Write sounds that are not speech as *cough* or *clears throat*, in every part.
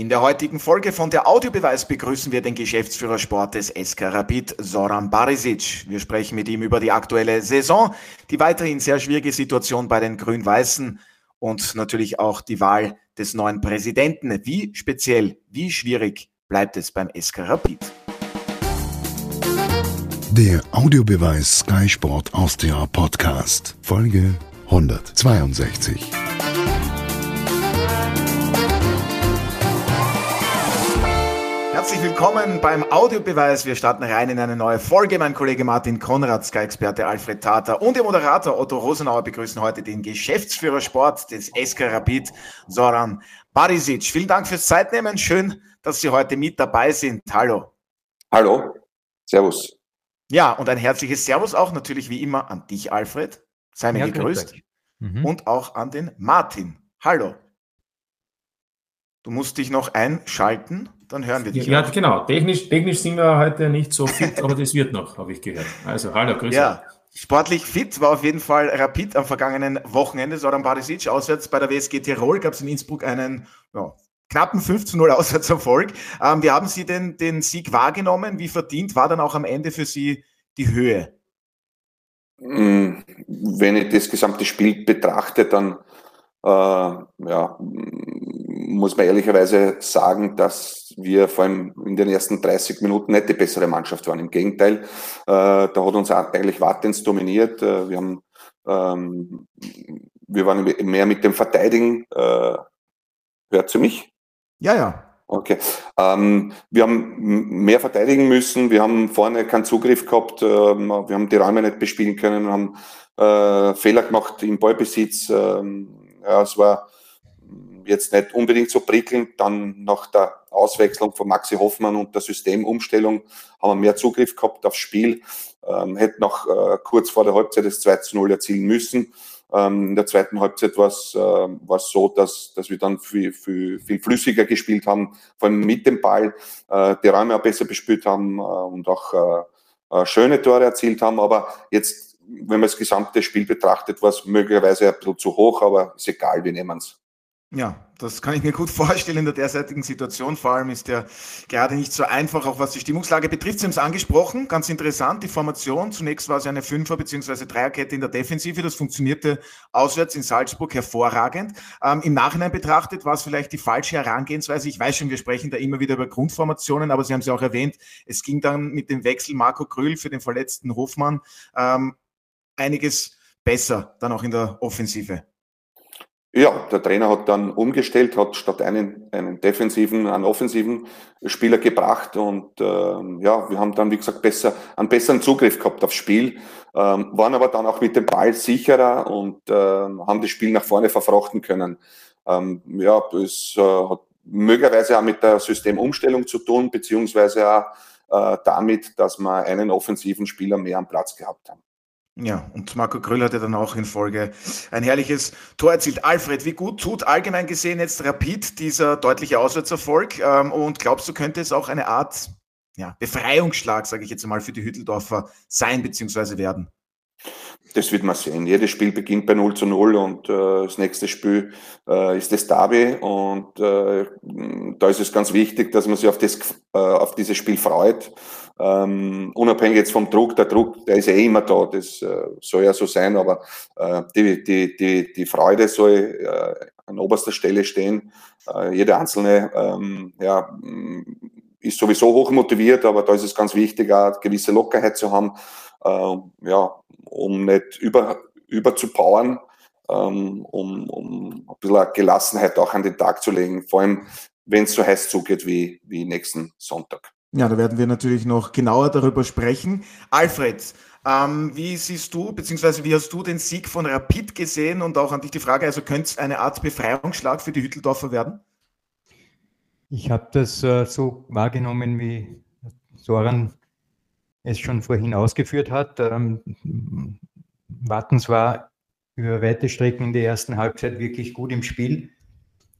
In der heutigen Folge von der Audiobeweis begrüßen wir den Geschäftsführer Sport des SK Rapid, Soran Barisic. Wir sprechen mit ihm über die aktuelle Saison, die weiterhin sehr schwierige Situation bei den Grün-Weißen und natürlich auch die Wahl des neuen Präsidenten. Wie speziell, wie schwierig bleibt es beim SK Rapid? Der Audiobeweis Sky Sport Austria Podcast, Folge 162. willkommen beim Audiobeweis. Wir starten rein in eine neue Folge. Mein Kollege Martin Konrad, Sky-Experte Alfred Tata und der Moderator Otto Rosenauer begrüßen heute den Geschäftsführer Sport des SK Rapid, Soran Barisic. Vielen Dank fürs Zeitnehmen. Schön, dass Sie heute mit dabei sind. Hallo. Hallo. Servus. Ja, und ein herzliches Servus auch natürlich wie immer an dich, Alfred. Sei mir ja, gegrüßt. Mhm. Und auch an den Martin. Hallo. Du musst dich noch einschalten, dann hören wir dich. Ja, auch. genau. Technisch, technisch sind wir heute nicht so fit, aber das wird noch, habe ich gehört. Also, hallo, grüß Ja, sportlich fit war auf jeden Fall Rapid am vergangenen Wochenende. Soran Barisic auswärts bei der WSG Tirol gab es in Innsbruck einen ja, knappen 15-0 Auswärtserfolg. Ähm, wie haben Sie denn den Sieg wahrgenommen? Wie verdient war dann auch am Ende für Sie die Höhe? Hm, wenn ich das gesamte Spiel betrachte, dann äh, ja, muss man ehrlicherweise sagen, dass wir vor allem in den ersten 30 Minuten nicht die bessere Mannschaft waren. Im Gegenteil, äh, da hat uns eigentlich Wattens dominiert. Äh, wir haben, ähm, wir waren mehr mit dem Verteidigen. Äh, hört zu mich? Ja, ja. Okay. Ähm, wir haben mehr verteidigen müssen. Wir haben vorne keinen Zugriff gehabt. Ähm, wir haben die Räume nicht bespielen können. Wir haben äh, Fehler gemacht im Ballbesitz. Ähm, ja, es war jetzt nicht unbedingt so prickelnd. Dann nach der Auswechslung von Maxi Hoffmann und der Systemumstellung haben wir mehr Zugriff gehabt aufs Spiel. Ähm, hätten noch äh, kurz vor der Halbzeit das 2 zu 0 erzielen müssen. Ähm, in der zweiten Halbzeit war es äh, so, dass, dass wir dann viel, viel, viel flüssiger gespielt haben, vor allem mit dem Ball, äh, die Räume auch besser bespielt haben äh, und auch äh, äh, schöne Tore erzielt haben. Aber jetzt, wenn man das gesamte Spiel betrachtet, war es möglicherweise ein bisschen zu hoch, aber ist egal, wir nehmen es. Ja, das kann ich mir gut *laughs* vorstellen in der derzeitigen Situation. Vor allem ist der gerade nicht so einfach, auch was die Stimmungslage betrifft. Sie haben es angesprochen, ganz interessant, die Formation. Zunächst war es eine Fünfer- bzw. Dreierkette in der Defensive. Das funktionierte auswärts in Salzburg hervorragend. Ähm, Im Nachhinein betrachtet war es vielleicht die falsche Herangehensweise. Ich weiß schon, wir sprechen da immer wieder über Grundformationen, aber Sie haben es ja auch erwähnt, es ging dann mit dem Wechsel Marco Krüll für den verletzten Hofmann ähm, einiges besser, dann auch in der Offensive. Ja, der Trainer hat dann umgestellt, hat statt einen, einen defensiven, einen offensiven Spieler gebracht und ähm, ja, wir haben dann, wie gesagt, besser, einen besseren Zugriff gehabt aufs Spiel, ähm, waren aber dann auch mit dem Ball sicherer und ähm, haben das Spiel nach vorne verfrachten können. Ähm, ja, es äh, hat möglicherweise auch mit der Systemumstellung zu tun, beziehungsweise auch äh, damit, dass wir einen offensiven Spieler mehr am Platz gehabt haben. Ja, und Marco Kröll hatte dann auch in Folge ein herrliches Tor erzielt. Alfred, wie gut tut allgemein gesehen jetzt Rapid dieser deutliche Auswärtserfolg? Ähm, und glaubst du, könnte es auch eine Art ja, Befreiungsschlag, sage ich jetzt mal, für die Hütteldorfer sein bzw. werden? Das wird man sehen. Jedes Spiel beginnt bei 0 zu 0 und äh, das nächste Spiel äh, ist das Derby und äh, da ist es ganz wichtig, dass man sich auf, das, äh, auf dieses Spiel freut. Ähm, unabhängig jetzt vom Druck, der Druck, der ist eh immer da, das äh, soll ja so sein, aber äh, die, die, die, die Freude soll äh, an oberster Stelle stehen. Äh, jeder Einzelne ähm, ja, ist sowieso hoch motiviert, aber da ist es ganz wichtig, auch gewisse Lockerheit zu haben, ja, um nicht über, über zu powern, ähm, um, um ein bisschen Gelassenheit auch an den Tag zu legen, vor allem wenn es so heiß zugeht wie, wie nächsten Sonntag. Ja, da werden wir natürlich noch genauer darüber sprechen. Alfred, ähm, wie siehst du, beziehungsweise wie hast du den Sieg von Rapid gesehen und auch an dich die Frage, also könnte es eine Art Befreiungsschlag für die Hütteldorfer werden? Ich habe das äh, so wahrgenommen, wie Soran es schon vorhin ausgeführt hat. Ähm, Wattens war über weite Strecken in der ersten Halbzeit wirklich gut im Spiel.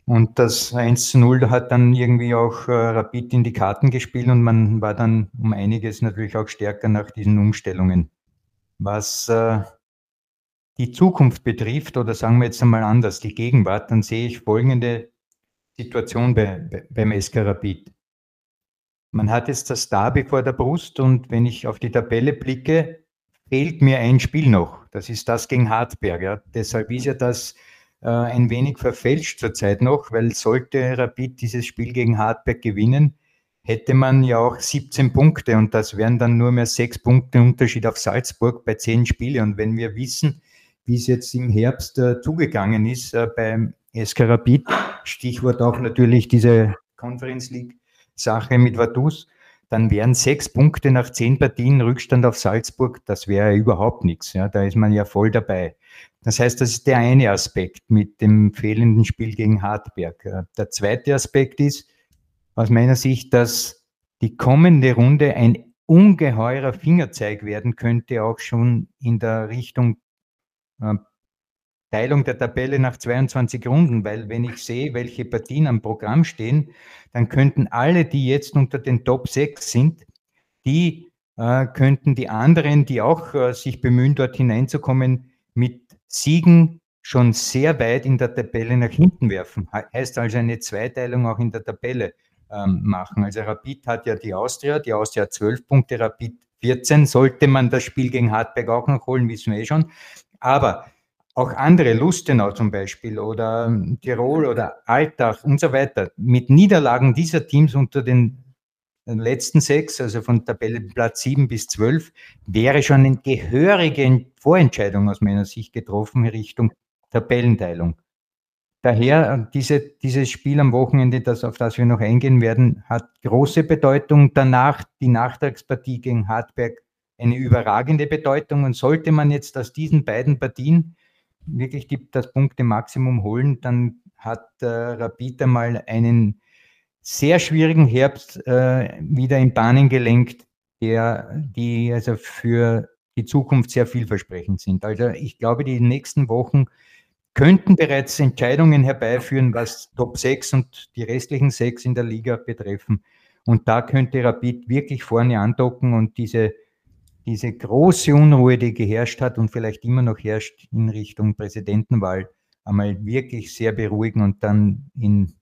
Und das 1 zu 0 hat dann irgendwie auch äh, Rapid in die Karten gespielt und man war dann um einiges natürlich auch stärker nach diesen Umstellungen. Was äh, die Zukunft betrifft, oder sagen wir jetzt einmal anders, die Gegenwart, dann sehe ich folgende Situation bei, bei, beim SK Rapid. Man hat jetzt das Derby vor der Brust und wenn ich auf die Tabelle blicke, fehlt mir ein Spiel noch. Das ist das gegen Hartberg. Ja. Deshalb ist ja das äh, ein wenig verfälscht zurzeit noch, weil sollte Rapid dieses Spiel gegen Hartberg gewinnen, hätte man ja auch 17 Punkte und das wären dann nur mehr sechs Punkte Unterschied auf Salzburg bei zehn Spielen. Und wenn wir wissen, wie es jetzt im Herbst äh, zugegangen ist äh, beim SK Rapid, Stichwort auch natürlich diese Conference League Sache mit Vaduz, dann wären sechs Punkte nach zehn Partien Rückstand auf Salzburg, das wäre überhaupt nichts. Ja, da ist man ja voll dabei. Das heißt, das ist der eine Aspekt mit dem fehlenden Spiel gegen Hartberg. Äh, der zweite Aspekt ist, aus meiner Sicht, dass die kommende Runde ein ungeheurer Fingerzeig werden könnte, auch schon in der Richtung äh, Teilung der Tabelle nach 22 Runden, weil wenn ich sehe, welche Partien am Programm stehen, dann könnten alle, die jetzt unter den Top 6 sind, die äh, könnten die anderen, die auch äh, sich bemühen, dort hineinzukommen, mit Siegen schon sehr weit in der Tabelle nach hinten werfen. Heißt also eine Zweiteilung auch in der Tabelle ähm, machen. Also Rapid hat ja die Austria, die Austria hat 12 Punkte, Rapid 14. Sollte man das Spiel gegen Hartberg auch noch holen, wissen wir eh schon. Aber auch andere, Lustenau zum Beispiel oder Tirol oder Altach und so weiter, mit Niederlagen dieser Teams unter den letzten sechs, also von Tabellenplatz 7 bis 12, wäre schon eine gehörige Vorentscheidung aus meiner Sicht getroffen in Richtung Tabellenteilung. Daher, diese, dieses Spiel am Wochenende, das, auf das wir noch eingehen werden, hat große Bedeutung. Danach die Nachtragspartie gegen Hartberg eine überragende Bedeutung. Und sollte man jetzt aus diesen beiden Partien wirklich die, das Punkte-Maximum holen, dann hat äh, Rapid einmal einen sehr schwierigen Herbst äh, wieder in Bahnen gelenkt, der, die also für die Zukunft sehr vielversprechend sind. Also ich glaube, die nächsten Wochen könnten bereits Entscheidungen herbeiführen, was Top 6 und die restlichen 6 in der Liga betreffen. Und da könnte Rapid wirklich vorne andocken und diese, diese große Unruhe, die geherrscht hat und vielleicht immer noch herrscht in Richtung Präsidentenwahl, einmal wirklich sehr beruhigen und dann in,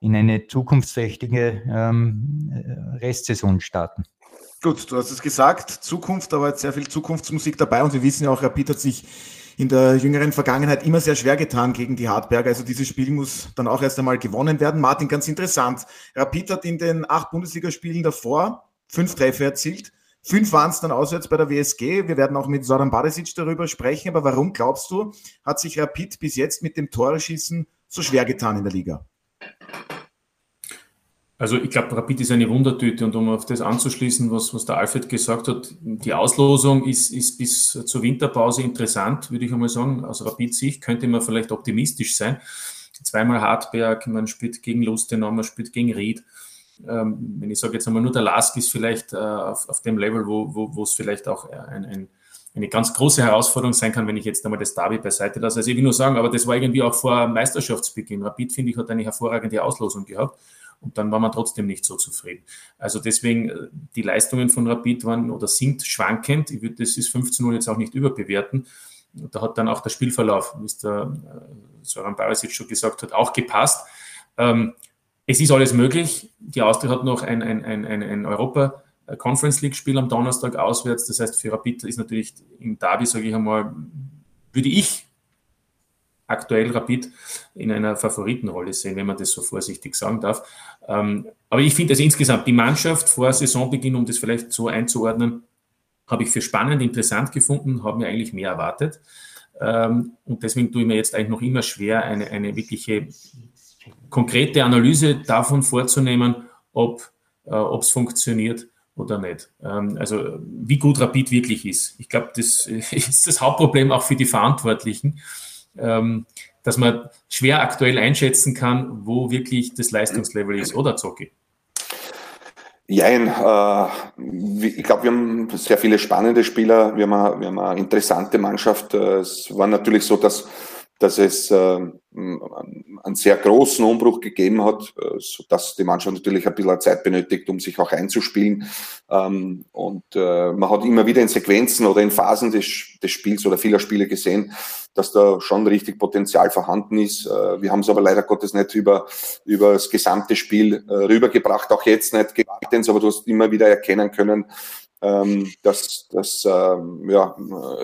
in eine zukunftsträchtige ähm, Restsaison starten. Gut, du hast es gesagt, Zukunft, da war jetzt sehr viel Zukunftsmusik dabei und wir wissen ja auch, Rapid hat sich in der jüngeren Vergangenheit immer sehr schwer getan gegen die Hartberger. Also dieses Spiel muss dann auch erst einmal gewonnen werden. Martin, ganz interessant. Rapid hat in den acht Bundesligaspielen davor fünf Treffer erzielt. Fünf waren es dann auswärts bei der WSG. Wir werden auch mit Soran Barisic darüber sprechen. Aber warum glaubst du, hat sich Rapid bis jetzt mit dem Toreschießen so schwer getan in der Liga? Also ich glaube, Rapid ist eine Wundertüte und um auf das anzuschließen, was, was der Alfred gesagt hat, die Auslosung ist, ist bis zur Winterpause interessant, würde ich einmal sagen. Aus Rapid-Sicht könnte man vielleicht optimistisch sein. Zweimal Hartberg, man spielt gegen Lustenau, man spielt gegen Ried. Ähm, wenn ich sage jetzt einmal nur der Lask ist vielleicht äh, auf, auf dem Level, wo, wo, es vielleicht auch ein, ein, eine ganz große Herausforderung sein kann, wenn ich jetzt einmal das Derby beiseite lasse. Also ich will nur sagen, aber das war irgendwie auch vor Meisterschaftsbeginn. Rapid, finde ich, hat eine hervorragende Auslosung gehabt und dann war man trotzdem nicht so zufrieden. Also deswegen, äh, die Leistungen von Rapid waren oder sind schwankend. Ich würde das ist 15 Uhr jetzt auch nicht überbewerten. Da hat dann auch der Spielverlauf, wie es der äh, Soran Barisic schon gesagt hat, auch gepasst. Ähm, es ist alles möglich. Die Austria hat noch ein, ein, ein, ein Europa äh, Conference League Spiel am Donnerstag auswärts. Das heißt, für Rapid ist natürlich im Derby, sage ich einmal, würde ich aktuell Rapid in einer Favoritenrolle sehen, wenn man das so vorsichtig sagen darf. Ähm, aber ich finde, dass insgesamt die Mannschaft vor Saisonbeginn, um das vielleicht so einzuordnen, habe ich für spannend, interessant gefunden, habe mir eigentlich mehr erwartet. Ähm, und deswegen tue ich mir jetzt eigentlich noch immer schwer, eine, eine wirkliche konkrete Analyse davon vorzunehmen, ob äh, es funktioniert oder nicht. Ähm, also wie gut Rapid wirklich ist. Ich glaube, das *laughs* ist das Hauptproblem auch für die Verantwortlichen ähm, dass man schwer aktuell einschätzen kann, wo wirklich das Leistungslevel ist, oder Zocki? Jein, äh, ich glaube, wir haben sehr viele spannende Spieler, wir haben wir haben eine interessante Mannschaft. Es war natürlich so, dass dass es einen sehr großen Umbruch gegeben hat, äh, sodass die Mannschaft natürlich ein bisschen Zeit benötigt, um sich auch einzuspielen. Ähm, und äh, man hat immer wieder in Sequenzen oder in Phasen des, des Spiels oder vieler Spiele gesehen, dass da schon richtig Potenzial vorhanden ist. Äh, wir haben es aber leider Gottes nicht über, über das gesamte Spiel rübergebracht, auch jetzt nicht, aber du hast immer wieder erkennen können, ähm, dass, dass ähm, ja,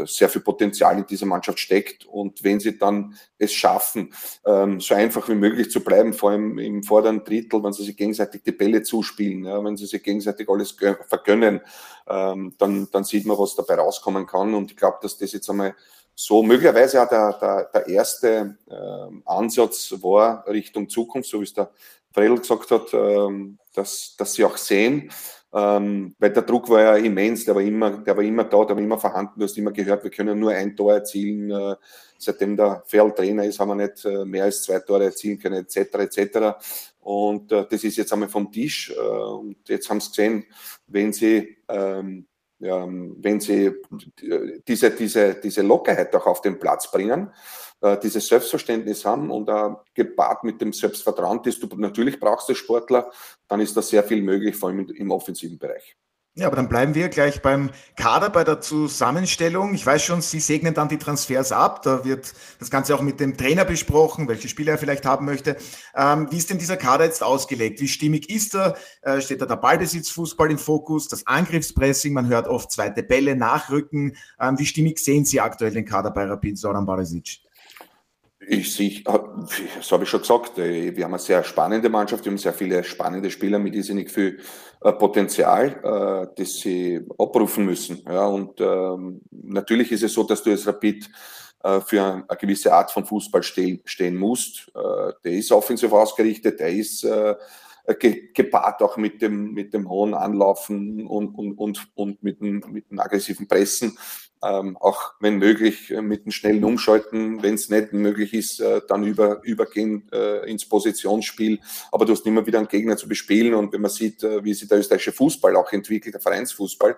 sehr viel Potenzial in dieser Mannschaft steckt. Und wenn sie dann es schaffen, ähm, so einfach wie möglich zu bleiben, vor allem im vorderen Drittel, wenn sie sich gegenseitig die Bälle zuspielen, ja, wenn sie sich gegenseitig alles vergönnen, ähm, dann, dann sieht man, was dabei rauskommen kann. Und ich glaube, dass das jetzt einmal so möglicherweise auch der, der, der erste äh, Ansatz war Richtung Zukunft, so wie es der Fredel gesagt hat, ähm, dass, dass sie auch sehen, ähm, weil der Druck war ja immens, der war immer, der war immer da, der war immer vorhanden. Du hast immer gehört, wir können nur ein Tor erzielen. Äh, seitdem der Ferl Trainer ist, haben wir nicht äh, mehr als zwei Tore erzielen können, etc. etc. Und äh, das ist jetzt einmal vom Tisch. Äh, und jetzt haben sie gesehen, wenn sie ähm, ja, wenn sie diese, diese, diese Lockerheit auch auf den Platz bringen, äh, dieses Selbstverständnis haben und äh, gepaart mit dem Selbstvertrauen, das du natürlich brauchst als Sportler, dann ist da sehr viel möglich, vor allem im offensiven Bereich. Ja, aber dann bleiben wir gleich beim Kader, bei der Zusammenstellung. Ich weiß schon, Sie segnen dann die Transfers ab. Da wird das Ganze auch mit dem Trainer besprochen, welche Spieler er vielleicht haben möchte. Ähm, wie ist denn dieser Kader jetzt ausgelegt? Wie stimmig ist er? Äh, steht da der Ballbesitzfußball im Fokus, das Angriffspressing? Man hört oft zweite Bälle nachrücken. Ähm, wie stimmig sehen Sie aktuell den Kader bei Rapid Soran Barisic? Ich sehe, das habe ich schon gesagt, äh, wir haben eine sehr spannende Mannschaft, wir haben sehr viele spannende Spieler mit irrsinnig viel äh, Potenzial, äh, das sie abrufen müssen. Ja, und ähm, natürlich ist es so, dass du als Rapid für eine gewisse Art von Fußball stehen, stehen musst. Der ist offensiv ausgerichtet, der ist gepaart auch mit dem, mit dem hohen Anlaufen und, und, und, und mit, dem, mit dem aggressiven Pressen ähm, auch wenn möglich äh, mit einem schnellen Umschalten, wenn es nicht möglich ist, äh, dann über, übergehen äh, ins Positionsspiel. Aber du hast immer wieder einen Gegner zu bespielen und wenn man sieht, äh, wie sich der österreichische Fußball auch entwickelt, der Vereinsfußball,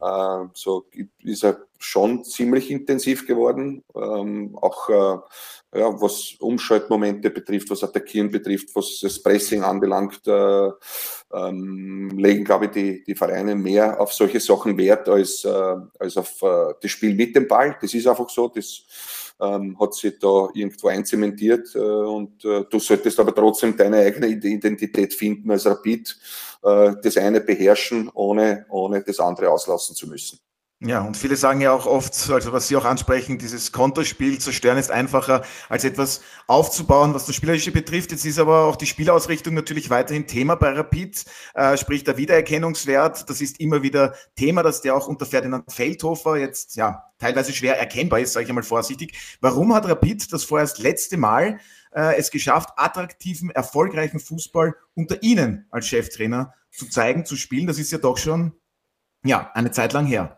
äh, so ist er schon ziemlich intensiv geworden. Ähm, auch äh, ja, was Umschaltmomente betrifft, was Attackieren betrifft, was das Pressing anbelangt, äh, ähm, legen, glaube ich, die, die Vereine mehr auf solche Sachen Wert als, äh, als auf äh, das Spiel mit dem Ball. Das ist einfach so. Das ähm, hat sich da irgendwo einzementiert äh, und äh, du solltest aber trotzdem deine eigene Identität finden als Rapid, äh, das eine beherrschen, ohne, ohne das andere auslassen zu müssen. Ja, und viele sagen ja auch oft, also was Sie auch ansprechen, dieses Konterspiel zerstören ist einfacher, als etwas aufzubauen, was das Spielerische betrifft. Jetzt ist aber auch die Spielausrichtung natürlich weiterhin Thema bei Rapid, äh, sprich der Wiedererkennungswert. Das ist immer wieder Thema, dass der auch unter Ferdinand Feldhofer jetzt ja teilweise schwer erkennbar ist, sage ich einmal vorsichtig. Warum hat Rapid das vorerst letzte Mal äh, es geschafft, attraktiven, erfolgreichen Fußball unter Ihnen als Cheftrainer zu zeigen, zu spielen? Das ist ja doch schon ja eine Zeit lang her.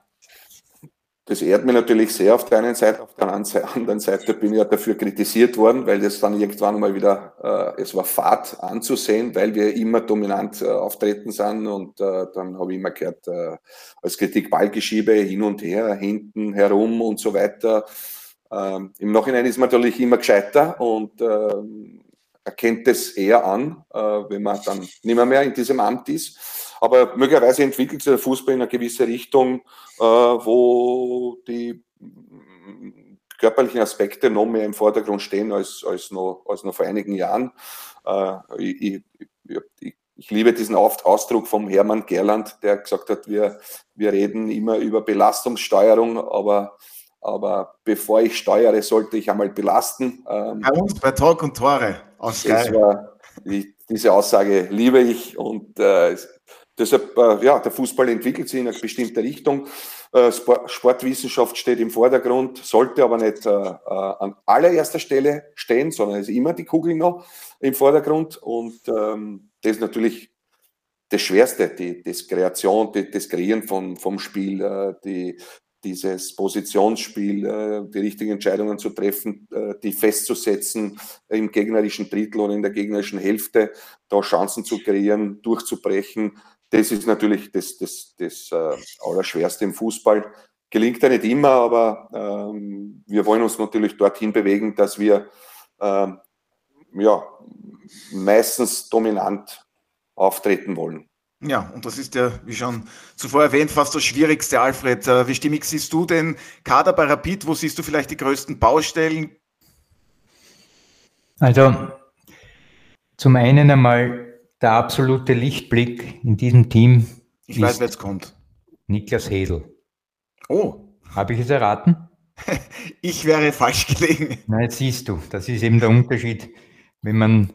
Das ehrt mir natürlich sehr auf der einen Seite, auf der *laughs* anderen Seite bin ich ja dafür kritisiert worden, weil das dann irgendwann mal wieder, äh, es war Fahrt anzusehen, weil wir immer dominant äh, auftreten sind und äh, dann habe ich immer gehört, äh, als Kritik Ballgeschiebe hin und her, hinten herum und so weiter. Ähm, Im Nachhinein ist man natürlich immer gescheiter und äh, erkennt es eher an, äh, wenn man dann nicht mehr, mehr in diesem Amt ist. Aber möglicherweise entwickelt sich der Fußball in eine gewisse Richtung, äh, wo die mm, körperlichen Aspekte noch mehr im Vordergrund stehen als, als, noch, als noch vor einigen Jahren. Äh, ich, ich, ich liebe diesen Ausdruck vom Hermann Gerland, der gesagt hat, wir, wir reden immer über Belastungssteuerung, aber, aber bevor ich steuere, sollte ich einmal belasten. Ähm, bei uns bei Talk und Tore. Aus war, die, diese Aussage liebe ich und äh, Deshalb, äh, ja, der Fußball entwickelt sich in eine bestimmte Richtung. Äh, Sportwissenschaft steht im Vordergrund, sollte aber nicht äh, an allererster Stelle stehen, sondern ist immer die Kugel noch im Vordergrund. Und ähm, das ist natürlich das Schwerste, die das Kreation, das Kreieren von, vom Spiel, die, dieses Positionsspiel, die richtigen Entscheidungen zu treffen, die festzusetzen im gegnerischen Drittel oder in der gegnerischen Hälfte, da Chancen zu kreieren, durchzubrechen, das ist natürlich das, das, das äh, Allerschwerste im Fußball. gelingt ja nicht immer, aber ähm, wir wollen uns natürlich dorthin bewegen, dass wir ähm, ja, meistens dominant auftreten wollen. Ja, und das ist ja, wie schon zuvor erwähnt, fast das Schwierigste, Alfred. Äh, wie stimmig siehst du den Kader bei Rapid? Wo siehst du vielleicht die größten Baustellen? Also, zum einen einmal der absolute Lichtblick in diesem Team. Ich weiß, wer jetzt kommt. Niklas Hedel. Oh. Habe ich es erraten? *laughs* ich wäre falsch gelegen. Na, jetzt siehst du, das ist eben der Unterschied, wenn man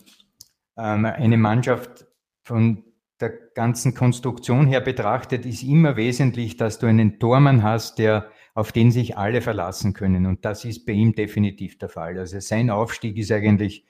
ähm, eine Mannschaft von der ganzen Konstruktion her betrachtet, ist immer wesentlich, dass du einen Tormann hast, der auf den sich alle verlassen können. Und das ist bei ihm definitiv der Fall. Also sein Aufstieg ist eigentlich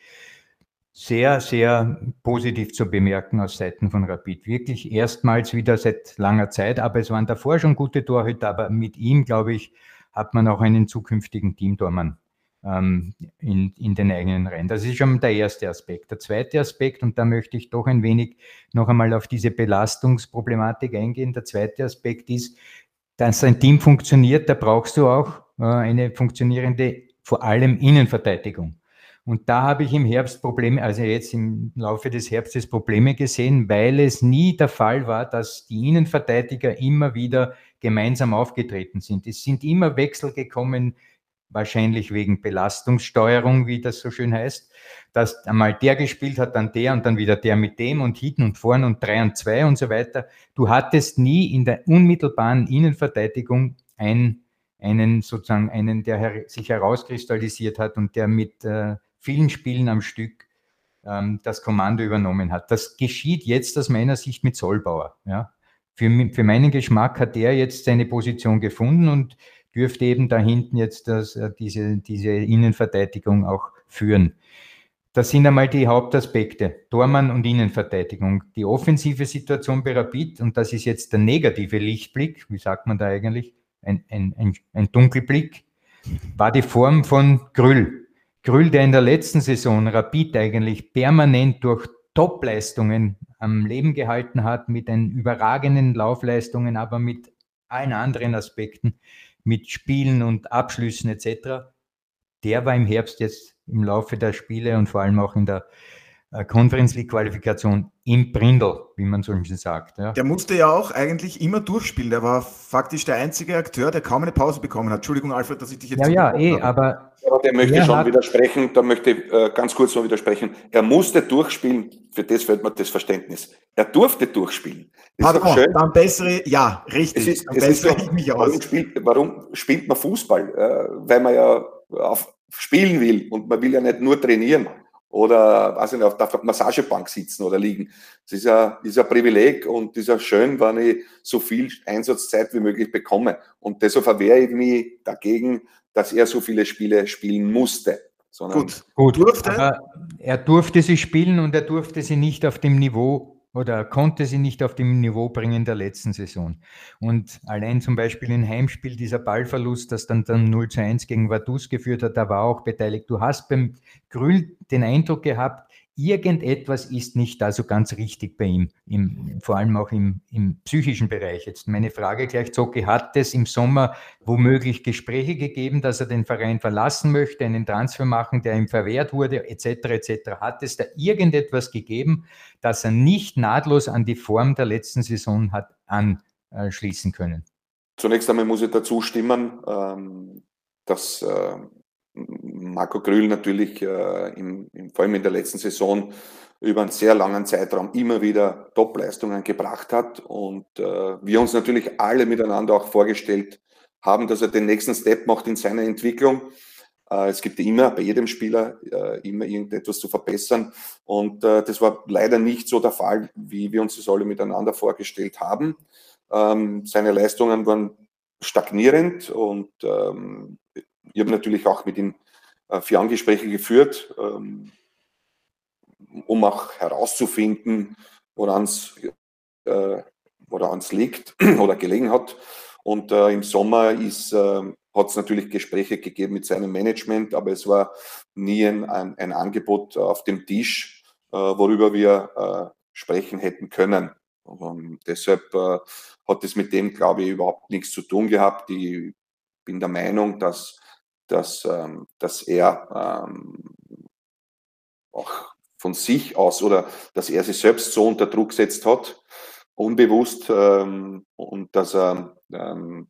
sehr, sehr positiv zu bemerken aus Seiten von Rapid. Wirklich erstmals wieder seit langer Zeit, aber es waren davor schon gute Torhüter, aber mit ihm, glaube ich, hat man auch einen zukünftigen Teamtormann ähm, in, in den eigenen Reihen. Das ist schon der erste Aspekt. Der zweite Aspekt, und da möchte ich doch ein wenig noch einmal auf diese Belastungsproblematik eingehen. Der zweite Aspekt ist, dass ein Team funktioniert, da brauchst du auch äh, eine funktionierende, vor allem Innenverteidigung. Und da habe ich im Herbst Probleme, also jetzt im Laufe des Herbstes Probleme gesehen, weil es nie der Fall war, dass die Innenverteidiger immer wieder gemeinsam aufgetreten sind. Es sind immer Wechsel gekommen, wahrscheinlich wegen Belastungssteuerung, wie das so schön heißt, dass einmal der gespielt hat, dann der und dann wieder der mit dem und hinten und vorn und drei und zwei und so weiter. Du hattest nie in der unmittelbaren Innenverteidigung ein, einen sozusagen einen, der sich herauskristallisiert hat und der mit äh, vielen Spielen am Stück ähm, das Kommando übernommen hat. Das geschieht jetzt aus meiner Sicht mit Zollbauer. Ja. Für, für meinen Geschmack hat er jetzt seine Position gefunden und dürfte eben da hinten jetzt das, äh, diese, diese Innenverteidigung auch führen. Das sind einmal die Hauptaspekte, Tormann und Innenverteidigung. Die offensive Situation bei Rapid, und das ist jetzt der negative Lichtblick, wie sagt man da eigentlich, ein, ein, ein, ein Dunkelblick, war die Form von Grüll. Grüll, der in der letzten Saison Rapid eigentlich permanent durch Topleistungen am Leben gehalten hat, mit den überragenden Laufleistungen, aber mit allen anderen Aspekten, mit Spielen und Abschlüssen etc., der war im Herbst jetzt im Laufe der Spiele und vor allem auch in der äh, Conference League Qualifikation im Brindel, wie man so schön sagt. Ja. Der musste ja auch eigentlich immer durchspielen. Der war faktisch der einzige Akteur, der kaum eine Pause bekommen hat. Entschuldigung, Alfred, dass ich dich jetzt. Ja, ja, eh, aber. Aber der möchte schon hat... widersprechen, da möchte ich äh, ganz kurz noch widersprechen. Er musste durchspielen, für das fällt mir das Verständnis. Er durfte durchspielen. Das Pardon, schön. dann bessere, ja, richtig. Es ist, es ist so, warum, spielt, warum spielt man Fußball? Äh, weil man ja auf spielen will und man will ja nicht nur trainieren oder weiß ich nicht, auf der Massagebank sitzen oder liegen. Das ist ja, ist ja ein Privileg und ist ja schön, wenn ich so viel Einsatzzeit wie möglich bekomme. Und deshalb verwehre ich mich dagegen, dass er so viele Spiele spielen musste. Gut, gut. Durfte. er durfte sie spielen und er durfte sie nicht auf dem Niveau oder konnte sie nicht auf dem Niveau bringen der letzten Saison. Und allein zum Beispiel im Heimspiel dieser Ballverlust, das dann, dann 0 zu 1 gegen Vaduz geführt hat, da war auch beteiligt. Du hast beim Grül den Eindruck gehabt, irgendetwas ist nicht da so ganz richtig bei ihm, im, vor allem auch im, im psychischen Bereich. Jetzt meine Frage gleich, Zocki, hat es im Sommer womöglich Gespräche gegeben, dass er den Verein verlassen möchte, einen Transfer machen, der ihm verwehrt wurde, etc., etc.? Hat es da irgendetwas gegeben, dass er nicht nahtlos an die Form der letzten Saison hat anschließen können? Zunächst einmal muss ich dazu stimmen, ähm, dass äh, Marco Grühl natürlich äh, im, im, vor allem in der letzten Saison über einen sehr langen Zeitraum immer wieder Topleistungen gebracht hat und äh, wir uns natürlich alle miteinander auch vorgestellt haben, dass er den nächsten Step macht in seiner Entwicklung. Äh, es gibt immer bei jedem Spieler äh, immer irgendetwas zu verbessern und äh, das war leider nicht so der Fall, wie wir uns das alle miteinander vorgestellt haben. Ähm, seine Leistungen waren stagnierend und ähm, ich habe natürlich auch mit ihm äh, vier Angespräche geführt, ähm, um auch herauszufinden, woran es äh, liegt *clears throat* oder gelegen hat. Und äh, im Sommer äh, hat es natürlich Gespräche gegeben mit seinem Management, aber es war nie ein, ein, ein Angebot auf dem Tisch, äh, worüber wir äh, sprechen hätten können. ähm, deshalb hat es mit dem, glaube ich, überhaupt nichts zu tun gehabt. Ich bin der Meinung, dass, dass, ähm, dass er ähm, auch von sich aus oder dass er sich selbst so unter Druck gesetzt hat, unbewusst, ähm, und dass er ähm,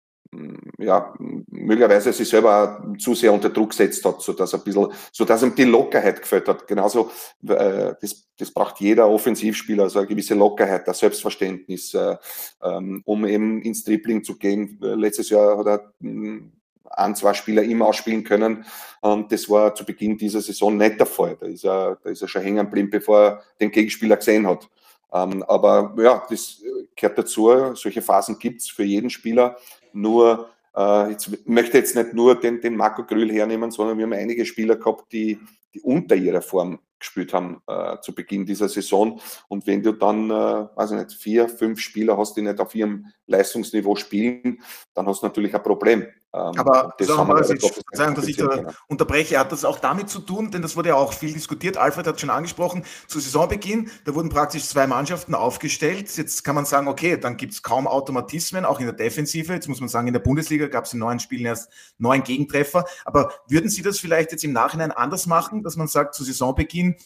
ja, möglicherweise sich selber zu sehr unter Druck gesetzt hat, so dass ein bisschen, so dass ihm die Lockerheit gefällt hat. Genauso, äh, das, das braucht jeder Offensivspieler, also eine gewisse Lockerheit, das Selbstverständnis, äh, ähm, um eben ins Dribbling zu gehen. Letztes Jahr hat er hm, ein, zwei Spieler immer ausspielen können. Und das war zu Beginn dieser Saison nicht der Fall. Da ist er, da ist er schon hängen geblieben, bevor er den Gegenspieler gesehen hat. Ähm, aber ja, das gehört dazu. Solche Phasen gibt es für jeden Spieler. Nur, äh, jetzt möchte jetzt nicht nur den, den Marco Grühl hernehmen, sondern wir haben einige Spieler gehabt, die, die unter ihrer Form gespielt haben äh, zu Beginn dieser Saison. Und wenn du dann, äh, weiß ich nicht, vier, fünf Spieler hast, die nicht auf ihrem Leistungsniveau spielen, dann hast du natürlich ein Problem. Ähm, Aber das sagen wir, Sie sagen, dass ich da unterbreche, hat das auch damit zu tun, denn das wurde ja auch viel diskutiert. Alfred hat schon angesprochen, zu Saisonbeginn, da wurden praktisch zwei Mannschaften aufgestellt. Jetzt kann man sagen, okay, dann gibt es kaum Automatismen, auch in der Defensive. Jetzt muss man sagen, in der Bundesliga gab es in neun Spielen erst neun Gegentreffer. Aber würden Sie das vielleicht jetzt im Nachhinein anders machen, dass man sagt, zu Saisonbeginn,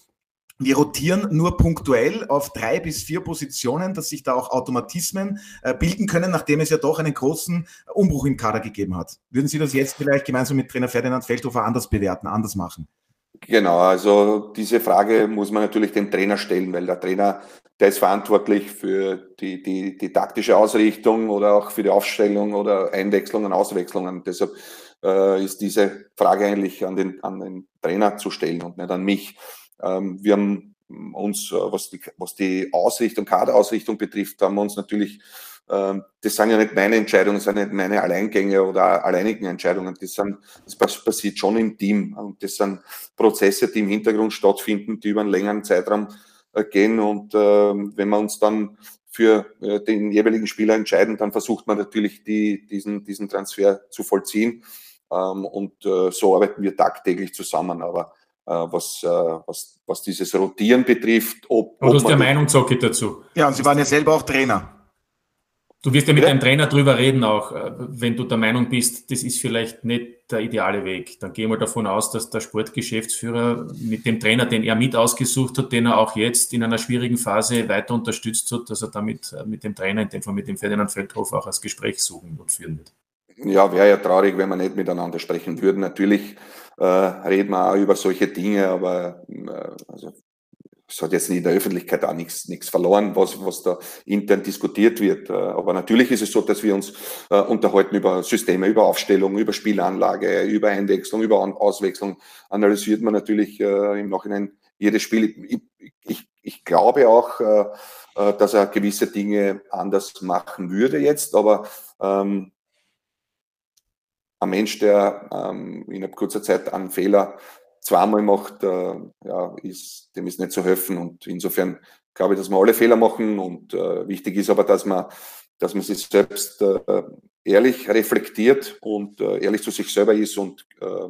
wir rotieren nur punktuell auf drei bis vier Positionen, dass sich da auch Automatismen äh, bilden können, nachdem es ja doch einen großen Umbruch im Kader gegeben hat. Würden Sie das jetzt vielleicht gemeinsam mit Trainer Ferdinand Feldhofer anders bewerten, anders machen? Genau, also diese Frage muss man natürlich dem Trainer stellen, weil der Trainer, der ist verantwortlich für die, die, die taktische Ausrichtung oder auch für die Aufstellung oder Einwechslungen, Auswechslungen. Deshalb äh, ist diese Frage eigentlich an den, an den Trainer zu stellen und nicht an mich. Ähm, wir haben uns, äh, was die, was die Ausrichtung, Kaderausrichtung betrifft, haben wir uns natürlich, ähm, das sind ja nicht meine Entscheidungen, das sind nicht meine Alleingänge oder alleinigen Entscheidungen, das, sind, das passiert schon im Team. Und das sind Prozesse, die im Hintergrund stattfinden, die über einen längeren Zeitraum äh, gehen. Und ähm, wenn wir uns dann für äh, den jeweiligen Spieler entscheiden, dann versucht man natürlich die, diesen, diesen Transfer zu vollziehen. Und so arbeiten wir tagtäglich zusammen, aber äh, was, äh, was, was dieses Rotieren betrifft. Ob, Aber du hast ja Meinung, Zocki, dazu. Ja, und Sie waren ja selber auch Trainer. Du wirst ja mit ja. deinem Trainer drüber reden, auch äh, wenn du der Meinung bist, das ist vielleicht nicht der ideale Weg. Dann gehen wir davon aus, dass der Sportgeschäftsführer mit dem Trainer, den er mit ausgesucht hat, den er auch jetzt in einer schwierigen Phase weiter unterstützt hat, dass er damit mit dem Trainer, in dem Fall mit dem Ferdinand Feldhofer, auch das Gespräch suchen und führen wird. Ja, wäre ja traurig, wenn wir nicht miteinander sprechen würden. Natürlich äh, reden wir auch über solche Dinge, aber äh, also, es hat jetzt in der Öffentlichkeit auch nichts, nichts verloren, was, was da intern diskutiert wird. Äh, aber natürlich ist es so, dass wir uns äh, unterhalten über Systeme, über Aufstellung, über Spielanlage, über Einwechslung, über Auswechslung. Analysiert man natürlich äh, im Nachhinein jedes Spiel. Ich, ich, ich glaube auch, äh, äh, dass er gewisse Dinge anders machen würde jetzt, aber ähm, ein Mensch, der ähm, in kurzer Zeit einen Fehler zweimal macht, äh, ja, ist, dem ist nicht zu helfen. Und insofern glaube ich, dass wir alle Fehler machen. Und äh, wichtig ist aber, dass man, dass man sich selbst äh, ehrlich reflektiert und äh, ehrlich zu sich selber ist und, äh,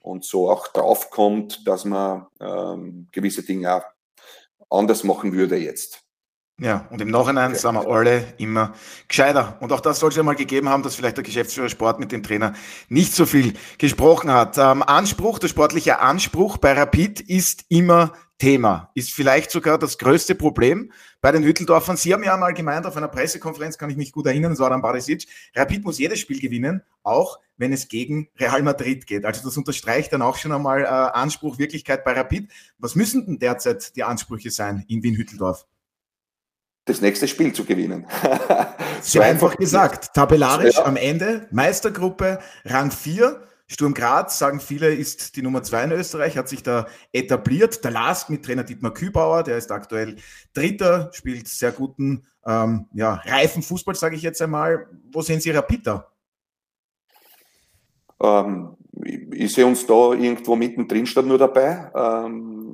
und so auch draufkommt, dass man ähm, gewisse Dinge auch anders machen würde jetzt. Ja, und im Nachhinein okay. sind wir alle immer gescheiter. Und auch das soll es ja mal gegeben haben, dass vielleicht der Geschäftsführer Sport mit dem Trainer nicht so viel gesprochen hat. Ähm, Anspruch, der sportliche Anspruch bei Rapid ist immer Thema, ist vielleicht sogar das größte Problem bei den Hütteldorfern. Sie haben ja mal gemeint, auf einer Pressekonferenz kann ich mich gut erinnern, Soran Barisic, Rapid muss jedes Spiel gewinnen, auch wenn es gegen Real Madrid geht. Also das unterstreicht dann auch schon einmal äh, Anspruch, Wirklichkeit bei Rapid. Was müssen denn derzeit die Ansprüche sein in Wien-Hütteldorf? Das nächste Spiel zu gewinnen. *laughs* so einfach gesagt. Tabellarisch ja. am Ende, Meistergruppe, Rang 4. Sturm Graz, sagen viele, ist die Nummer 2 in Österreich, hat sich da etabliert. Der Last mit Trainer Dietmar Kübauer, der ist aktuell Dritter, spielt sehr guten, ähm, ja, reifen Fußball, sage ich jetzt einmal. Wo sehen Sie Rapita? Ähm, ich, ich sehe uns da irgendwo mittendrin statt nur dabei. Ähm,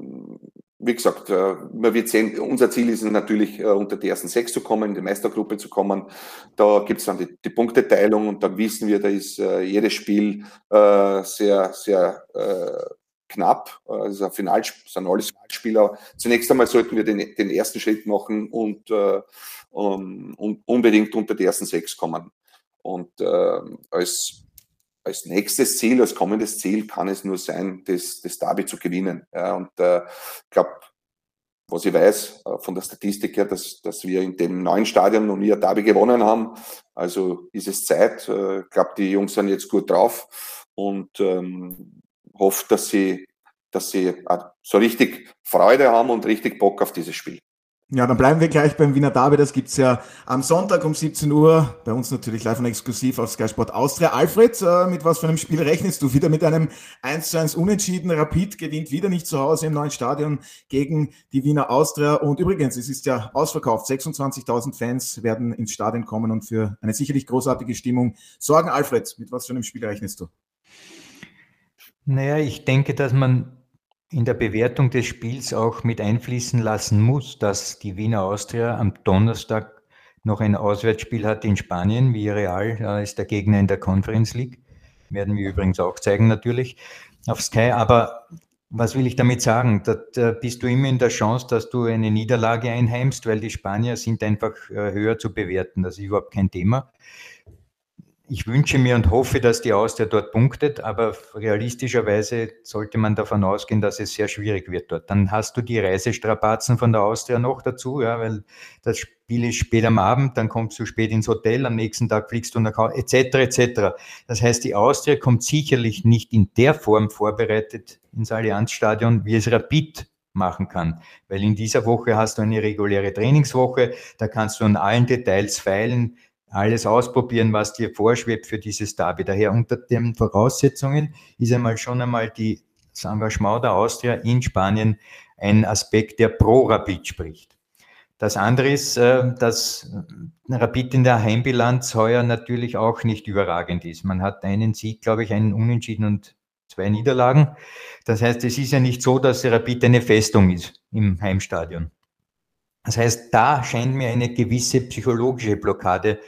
wie gesagt, äh, man wird sehen, unser Ziel ist natürlich, äh, unter die ersten sechs zu kommen, in die Meistergruppe zu kommen. Da gibt es dann die, die, Punkteteilung und dann wissen wir, da ist äh, jedes Spiel sehr, sehr knapp. Also Final, sind alles Finalspieler. Zunächst einmal sollten wir den, den ersten Schritt machen und, um, unbedingt unter die ersten sechs kommen. Und als, als nächstes Ziel, als kommendes Ziel kann es nur sein, das, das Derby zu gewinnen. Ja, und äh, ich glaube, was ich weiß äh, von der Statistik her, dass, dass wir in dem neuen Stadion noch nie ein Derby gewonnen haben. Also ist es Zeit. Äh, ich glaube, die Jungs sind jetzt gut drauf und ähm, hoffe, dass sie, dass sie so richtig Freude haben und richtig Bock auf dieses Spiel. Ja, dann bleiben wir gleich beim Wiener Derby. Das gibt's ja am Sonntag um 17 Uhr. Bei uns natürlich live und exklusiv auf Sky Sport Austria. Alfred, äh, mit was für einem Spiel rechnest du? Wieder mit einem 1 zu 1 Unentschieden. Rapid gewinnt wieder nicht zu Hause im neuen Stadion gegen die Wiener Austria. Und übrigens, es ist ja ausverkauft. 26.000 Fans werden ins Stadion kommen und für eine sicherlich großartige Stimmung sorgen. Alfred, mit was für einem Spiel rechnest du? Naja, ich denke, dass man in der Bewertung des Spiels auch mit einfließen lassen muss, dass die Wiener Austria am Donnerstag noch ein Auswärtsspiel hat in Spanien. Wie Real äh, ist der Gegner in der Conference League. Werden wir übrigens auch zeigen natürlich auf Sky. Aber was will ich damit sagen? Da, da bist du immer in der Chance, dass du eine Niederlage einheimst, weil die Spanier sind einfach äh, höher zu bewerten. Das ist überhaupt kein Thema ich wünsche mir und hoffe, dass die Austria dort punktet, aber realistischerweise sollte man davon ausgehen, dass es sehr schwierig wird dort. Dann hast du die Reisestrapazen von der Austria noch dazu, ja, weil das Spiel ist spät am Abend, dann kommst du spät ins Hotel, am nächsten Tag fliegst du nach Hause, etc., etc. Das heißt, die Austria kommt sicherlich nicht in der Form vorbereitet ins Allianzstadion, wie es Rapid machen kann. Weil in dieser Woche hast du eine reguläre Trainingswoche, da kannst du an allen Details feilen, alles ausprobieren, was dir vorschwebt für dieses Derby. Daher unter den Voraussetzungen ist einmal schon einmal die, das Engagement der Austria in Spanien ein Aspekt, der pro Rapid spricht. Das andere ist, äh, dass Rapid in der Heimbilanz heuer natürlich auch nicht überragend ist. Man hat einen Sieg, glaube ich, einen Unentschieden und zwei Niederlagen. Das heißt, es ist ja nicht so, dass Rapid eine Festung ist im Heimstadion. Das heißt, da scheint mir eine gewisse psychologische Blockade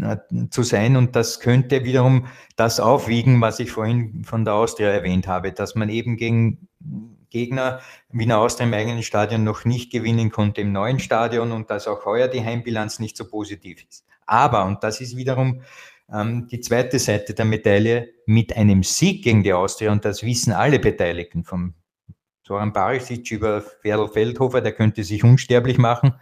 äh, zu sein und das könnte wiederum das aufwiegen, was ich vorhin von der Austria erwähnt habe, dass man eben gegen Gegner Wiener Austria im eigenen Stadion noch nicht gewinnen konnte im neuen Stadion und dass auch heuer die Heimbilanz nicht so positiv ist. Aber, und das ist wiederum ähm, die zweite Seite der Medaille, mit einem Sieg gegen die Austria, und das wissen alle Beteiligten, vom Soran Barisic über Ferdl Feldhofer, der könnte sich unsterblich machen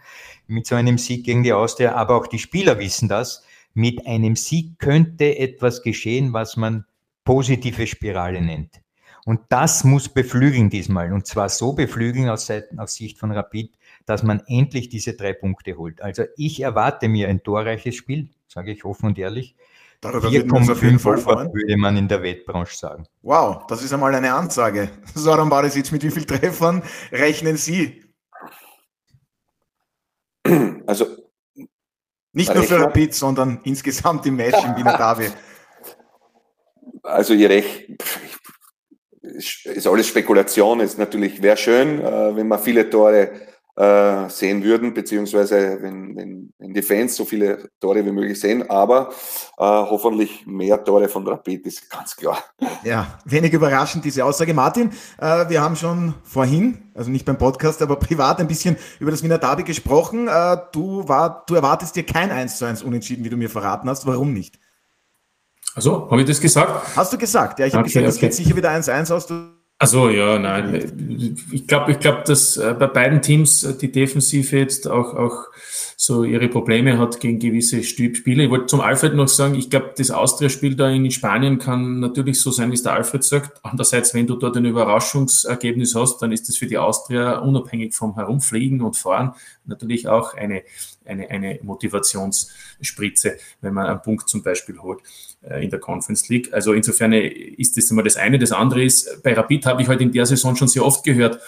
mit so einem Sieg gegen die Austria, aber auch die Spieler wissen das. Mit einem Sieg könnte etwas geschehen, was man positive Spirale nennt. Und das muss beflügeln diesmal. Und zwar so beflügeln aus, Seiten, aus Sicht von Rapid, dass man endlich diese drei Punkte holt. Also ich erwarte mir ein torreiches Spiel, sage ich offen und ehrlich. 4,5 würde man in der Wettbranche sagen. Wow, das ist einmal eine Ansage. *laughs* Soran Barisic, mit wie vielen Treffern rechnen Sie? Also nicht nur für Rapid, sondern insgesamt im Match im Wiener Derby. Also ihr Recht, ist alles Spekulation, ist natürlich, wäre schön, äh, wenn man viele Tore äh, sehen würden, beziehungsweise wenn, wenn, wenn die Fans so viele Tore wie möglich sehen, aber äh, hoffentlich mehr Tore von Rapid ist ganz klar. Ja, wenig überraschend diese Aussage. Martin, äh, wir haben schon vorhin, also nicht beim Podcast, aber *laughs* privat ein bisschen über das Wiener Derby gesprochen. Äh, du, war, du erwartest dir kein 1 zu 1 Unentschieden, wie du mir verraten hast. Warum nicht? Also, habe ich das gesagt? Hast du gesagt? Ja, ich habe okay, gesagt, es okay. geht sicher wieder 1-1 aus. Du also ja, nein. Ich glaube, ich glaube, dass äh, bei beiden Teams äh, die Defensive jetzt auch, auch so ihre Probleme hat gegen gewisse Spiele. Ich wollte zum Alfred noch sagen, ich glaube, das Austria-Spiel da in Spanien kann natürlich so sein, wie es der Alfred sagt. Andererseits, wenn du dort ein Überraschungsergebnis hast, dann ist das für die Austria unabhängig vom Herumfliegen und Fahren natürlich auch eine, eine, eine Motivationsspritze, wenn man einen Punkt zum Beispiel holt äh, in der Conference League. Also insofern ist das immer das eine. Das andere ist, bei Rapid habe ich heute halt in der Saison schon sehr oft gehört,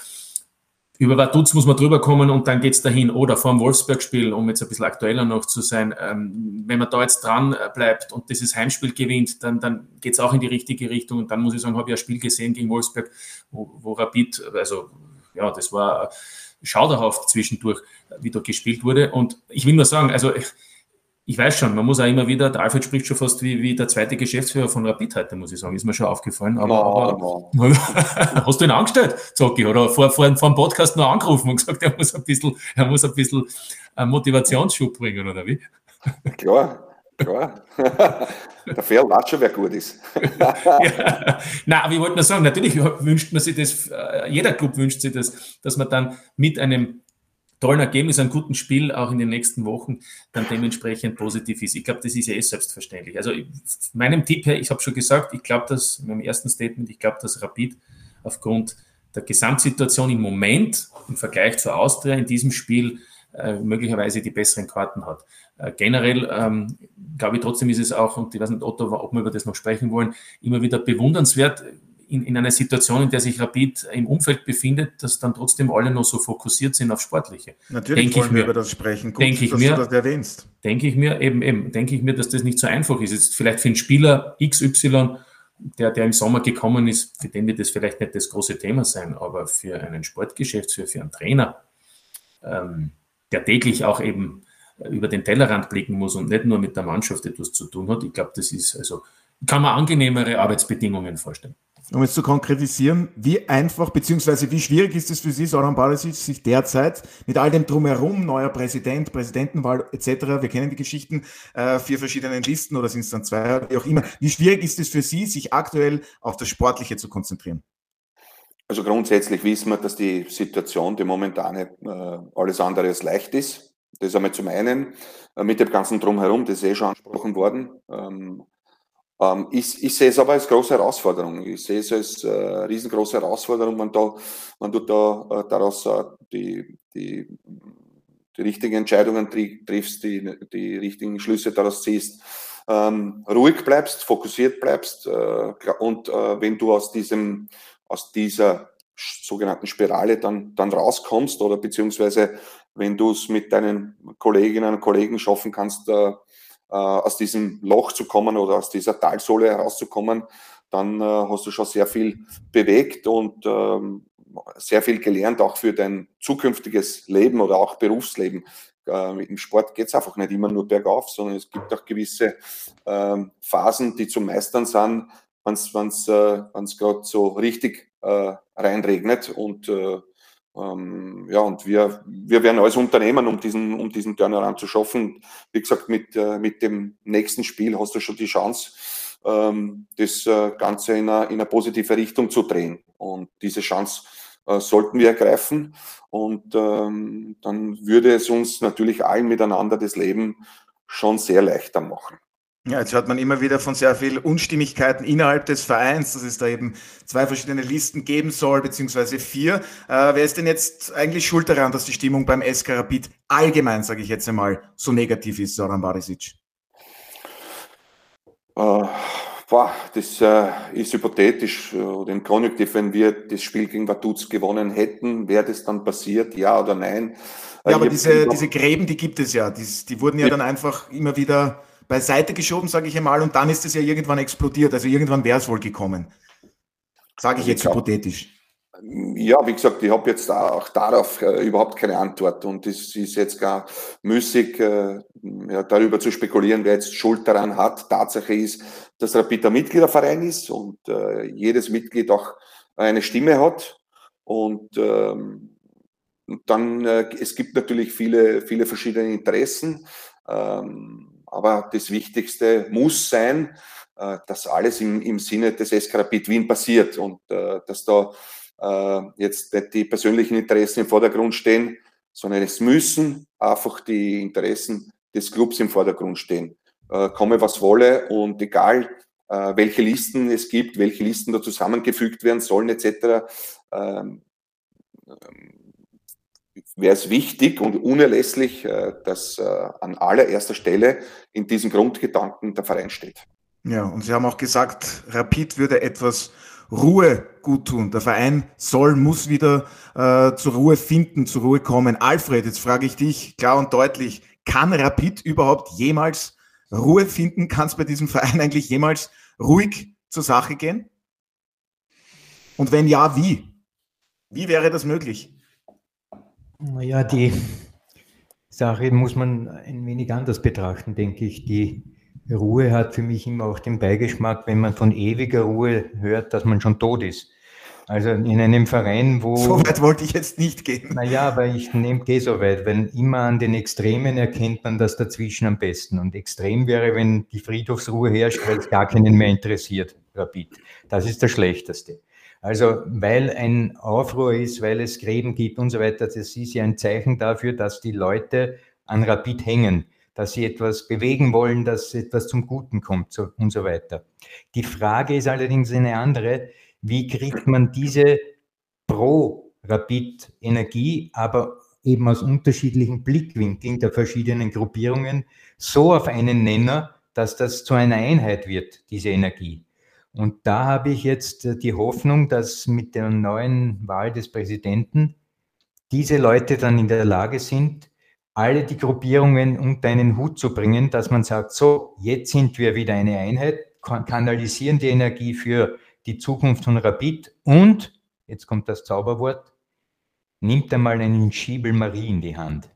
über Vaduz muss man drüber kommen und dann geht's dahin. Oder vor dem Wolfsberg-Spiel, um jetzt ein bisschen aktueller noch zu sein, ähm, wenn man da jetzt dran äh, bleibt und dieses Heimspiel gewinnt, dann, dann geht's auch in die richtige Richtung. Und dann muss ich sagen, habe ich ein Spiel gesehen gegen Wolfsberg, wo, wo Rapid, also ja, das war schauderhaft zwischendurch, wie da gespielt wurde. Und ich will nur sagen, also ich weiß schon, man muss auch immer wieder, der Alfred spricht schon fast wie, wie der zweite Geschäftsführer von Rapid heute, muss ich sagen, ist mir schon aufgefallen. Aber, no, aber no. *laughs* hast du ihn angestellt, Zocki, oder vor, vor, vor dem Podcast noch angerufen und gesagt, er muss ein bisschen, er muss ein bisschen einen Motivationsschub bringen, oder wie? Klar, klar. *laughs* der weiß schon, wer gut ist. *laughs* ja. Nein, aber ich wollte nur sagen, natürlich wünscht man sich das, äh, jeder Club wünscht sich das, dass man dann mit einem tollen Ergebnis, einem guten Spiel auch in den nächsten Wochen dann dementsprechend positiv ist. Ich glaube, das ist ja eh selbstverständlich. Also meinem Tipp her, ich habe schon gesagt, ich glaube, dass in meinem ersten Statement, ich glaube, dass Rapid aufgrund der Gesamtsituation im Moment im Vergleich zur Austria in diesem Spiel äh, möglicherweise die besseren Karten hat. Äh, generell ähm, glaube ich trotzdem ist es auch, und ich weiß nicht, Otto, ob wir über das noch sprechen wollen, immer wieder bewundernswert, in, in einer Situation, in der sich Rapid im Umfeld befindet, dass dann trotzdem alle noch so fokussiert sind auf Sportliche. Natürlich denk wollen wir über das sprechen. Gut, denke ich dass mir, du das erwähnst. Denke ich mir eben, eben, denke ich mir, dass das nicht so einfach ist. Jetzt vielleicht für einen Spieler XY, der, der im Sommer gekommen ist, für den wird das vielleicht nicht das große Thema sein, aber für einen Sportgeschäftsführer, für einen Trainer, ähm, der täglich auch eben über den Tellerrand blicken muss und nicht nur mit der Mannschaft etwas zu tun hat. Ich glaube, das ist also, kann man angenehmere Arbeitsbedingungen vorstellen um es zu konkretisieren, wie einfach bzw. wie schwierig ist es für Sie, Soran Barisic, sich derzeit mit all dem drumherum, neuer Präsident, Präsidentenwahl etc., wir kennen die Geschichten, äh, vier verschiedenen Listen oder sind es dann zwei, wie auch immer, wie schwierig ist es für Sie, sich aktuell auf das Sportliche zu konzentrieren? Also grundsätzlich wissen wir, dass die Situation, die momentane, äh, alles andere als leicht ist. Das einmal zum einen. Äh, mit dem ganzen Drumherum, das ist eh schon angesprochen worden. Ähm, ähm, ich, ich sehe es aber als große Herausforderung. Ich sehe es als äh, riesengroße Herausforderung, wenn, da, wenn du da äh, daraus äh, die, die, die richtigen Entscheidungen tri triffst, die, die richtigen Schlüsse daraus ziehst, ähm, ruhig bleibst, fokussiert bleibst äh, und äh, wenn du aus diesem, aus dieser sogenannten Spirale dann, dann rauskommst oder beziehungsweise wenn du es mit deinen Kolleginnen und Kollegen schaffen kannst, äh, aus diesem Loch zu kommen oder aus dieser Talsohle herauszukommen, dann äh, hast du schon sehr viel bewegt und ähm, sehr viel gelernt, auch für dein zukünftiges Leben oder auch Berufsleben. Äh, Im Sport geht es einfach nicht immer nur bergauf, sondern es gibt auch gewisse ähm, Phasen, die zu meistern sind, wenn es äh, gerade so richtig äh, reinregnet und äh, ähm, ja, und wir, wir werden alles unternehmen, um diesen, um diesen Turnaround zu schaffen. Wie gesagt, mit, äh, mit dem nächsten Spiel hast du schon die Chance, ähm, das äh, Ganze in eine, in eine positive Richtung zu drehen. Und diese Chance äh, sollten wir ergreifen. Und ähm, dann würde es uns natürlich allen miteinander das Leben schon sehr leichter machen. Ja, jetzt hört man immer wieder von sehr viel Unstimmigkeiten innerhalb des Vereins, dass es da eben zwei verschiedene Listen geben soll, beziehungsweise vier. Äh, wer ist denn jetzt eigentlich schuld daran, dass die Stimmung beim SK Rapid allgemein, sage ich jetzt einmal, so negativ ist, Soran Barisic? Äh, boah, das äh, ist hypothetisch oder im Konjunktiv, wenn wir das Spiel gegen Vaduz gewonnen hätten, wäre das dann passiert, ja oder nein? Ja, aber diese, diese Gräben, die gibt es ja. Die, die wurden ja, ja dann einfach immer wieder beiseite geschoben, sage ich einmal, und dann ist es ja irgendwann explodiert. Also irgendwann wäre es wohl gekommen. Sage ich jetzt ich hypothetisch. Ja, wie gesagt, ich habe jetzt auch darauf äh, überhaupt keine Antwort und es ist jetzt gar müßig, äh, ja, darüber zu spekulieren, wer jetzt Schuld daran hat. Tatsache ist, dass Rapid ein Mitgliederverein ist und äh, jedes Mitglied auch eine Stimme hat und ähm, dann, äh, es gibt natürlich viele, viele verschiedene Interessen. Ähm, aber das Wichtigste muss sein, äh, dass alles im, im Sinne des Eskarapit Wien passiert und äh, dass da äh, jetzt nicht die persönlichen Interessen im Vordergrund stehen, sondern es müssen einfach die Interessen des Clubs im Vordergrund stehen. komme was wolle und egal welche Listen es gibt, welche Listen da zusammengefügt werden sollen etc wäre es wichtig und unerlässlich, äh, dass äh, an allererster Stelle in diesen Grundgedanken der Verein steht. Ja, und Sie haben auch gesagt, Rapid würde etwas Ruhe gut tun. Der Verein soll, muss wieder äh, zur Ruhe finden, zur Ruhe kommen. Alfred, jetzt frage ich dich klar und deutlich, kann Rapid überhaupt jemals Ruhe finden? Kann es bei diesem Verein *laughs* eigentlich jemals ruhig zur Sache gehen? Und wenn ja, wie? Wie wäre das möglich? Naja, die Sache muss man ein wenig anders betrachten, denke ich. Die Ruhe hat für mich immer auch den Beigeschmack, wenn man von ewiger Ruhe hört, dass man schon tot ist. Also in einem Verein, wo. So weit wollte ich jetzt nicht gehen. Naja, aber ich nehme, gehe so weit, weil immer an den Extremen erkennt man das dazwischen am besten. Und extrem wäre, wenn die Friedhofsruhe herrscht, weil es gar keinen mehr interessiert, Rapid. Das ist das Schlechteste. Also, weil ein Aufruhr ist, weil es Gräben gibt und so weiter, das ist ja ein Zeichen dafür, dass die Leute an Rapid hängen, dass sie etwas bewegen wollen, dass etwas zum Guten kommt so, und so weiter. Die Frage ist allerdings eine andere wie kriegt man diese Pro-Rapid-Energie, aber eben aus unterschiedlichen Blickwinkeln der verschiedenen Gruppierungen so auf einen Nenner, dass das zu einer Einheit wird, diese Energie. Und da habe ich jetzt äh, die Hoffnung, dass mit der neuen Wahl des Präsidenten diese Leute dann in der Lage sind, alle die Gruppierungen unter einen Hut zu bringen, dass man sagt, so, jetzt sind wir wieder eine Einheit, kanalisieren die Energie für die Zukunft von Rapid und, jetzt kommt das Zauberwort, nimmt einmal einen Schiebel Marie in die Hand,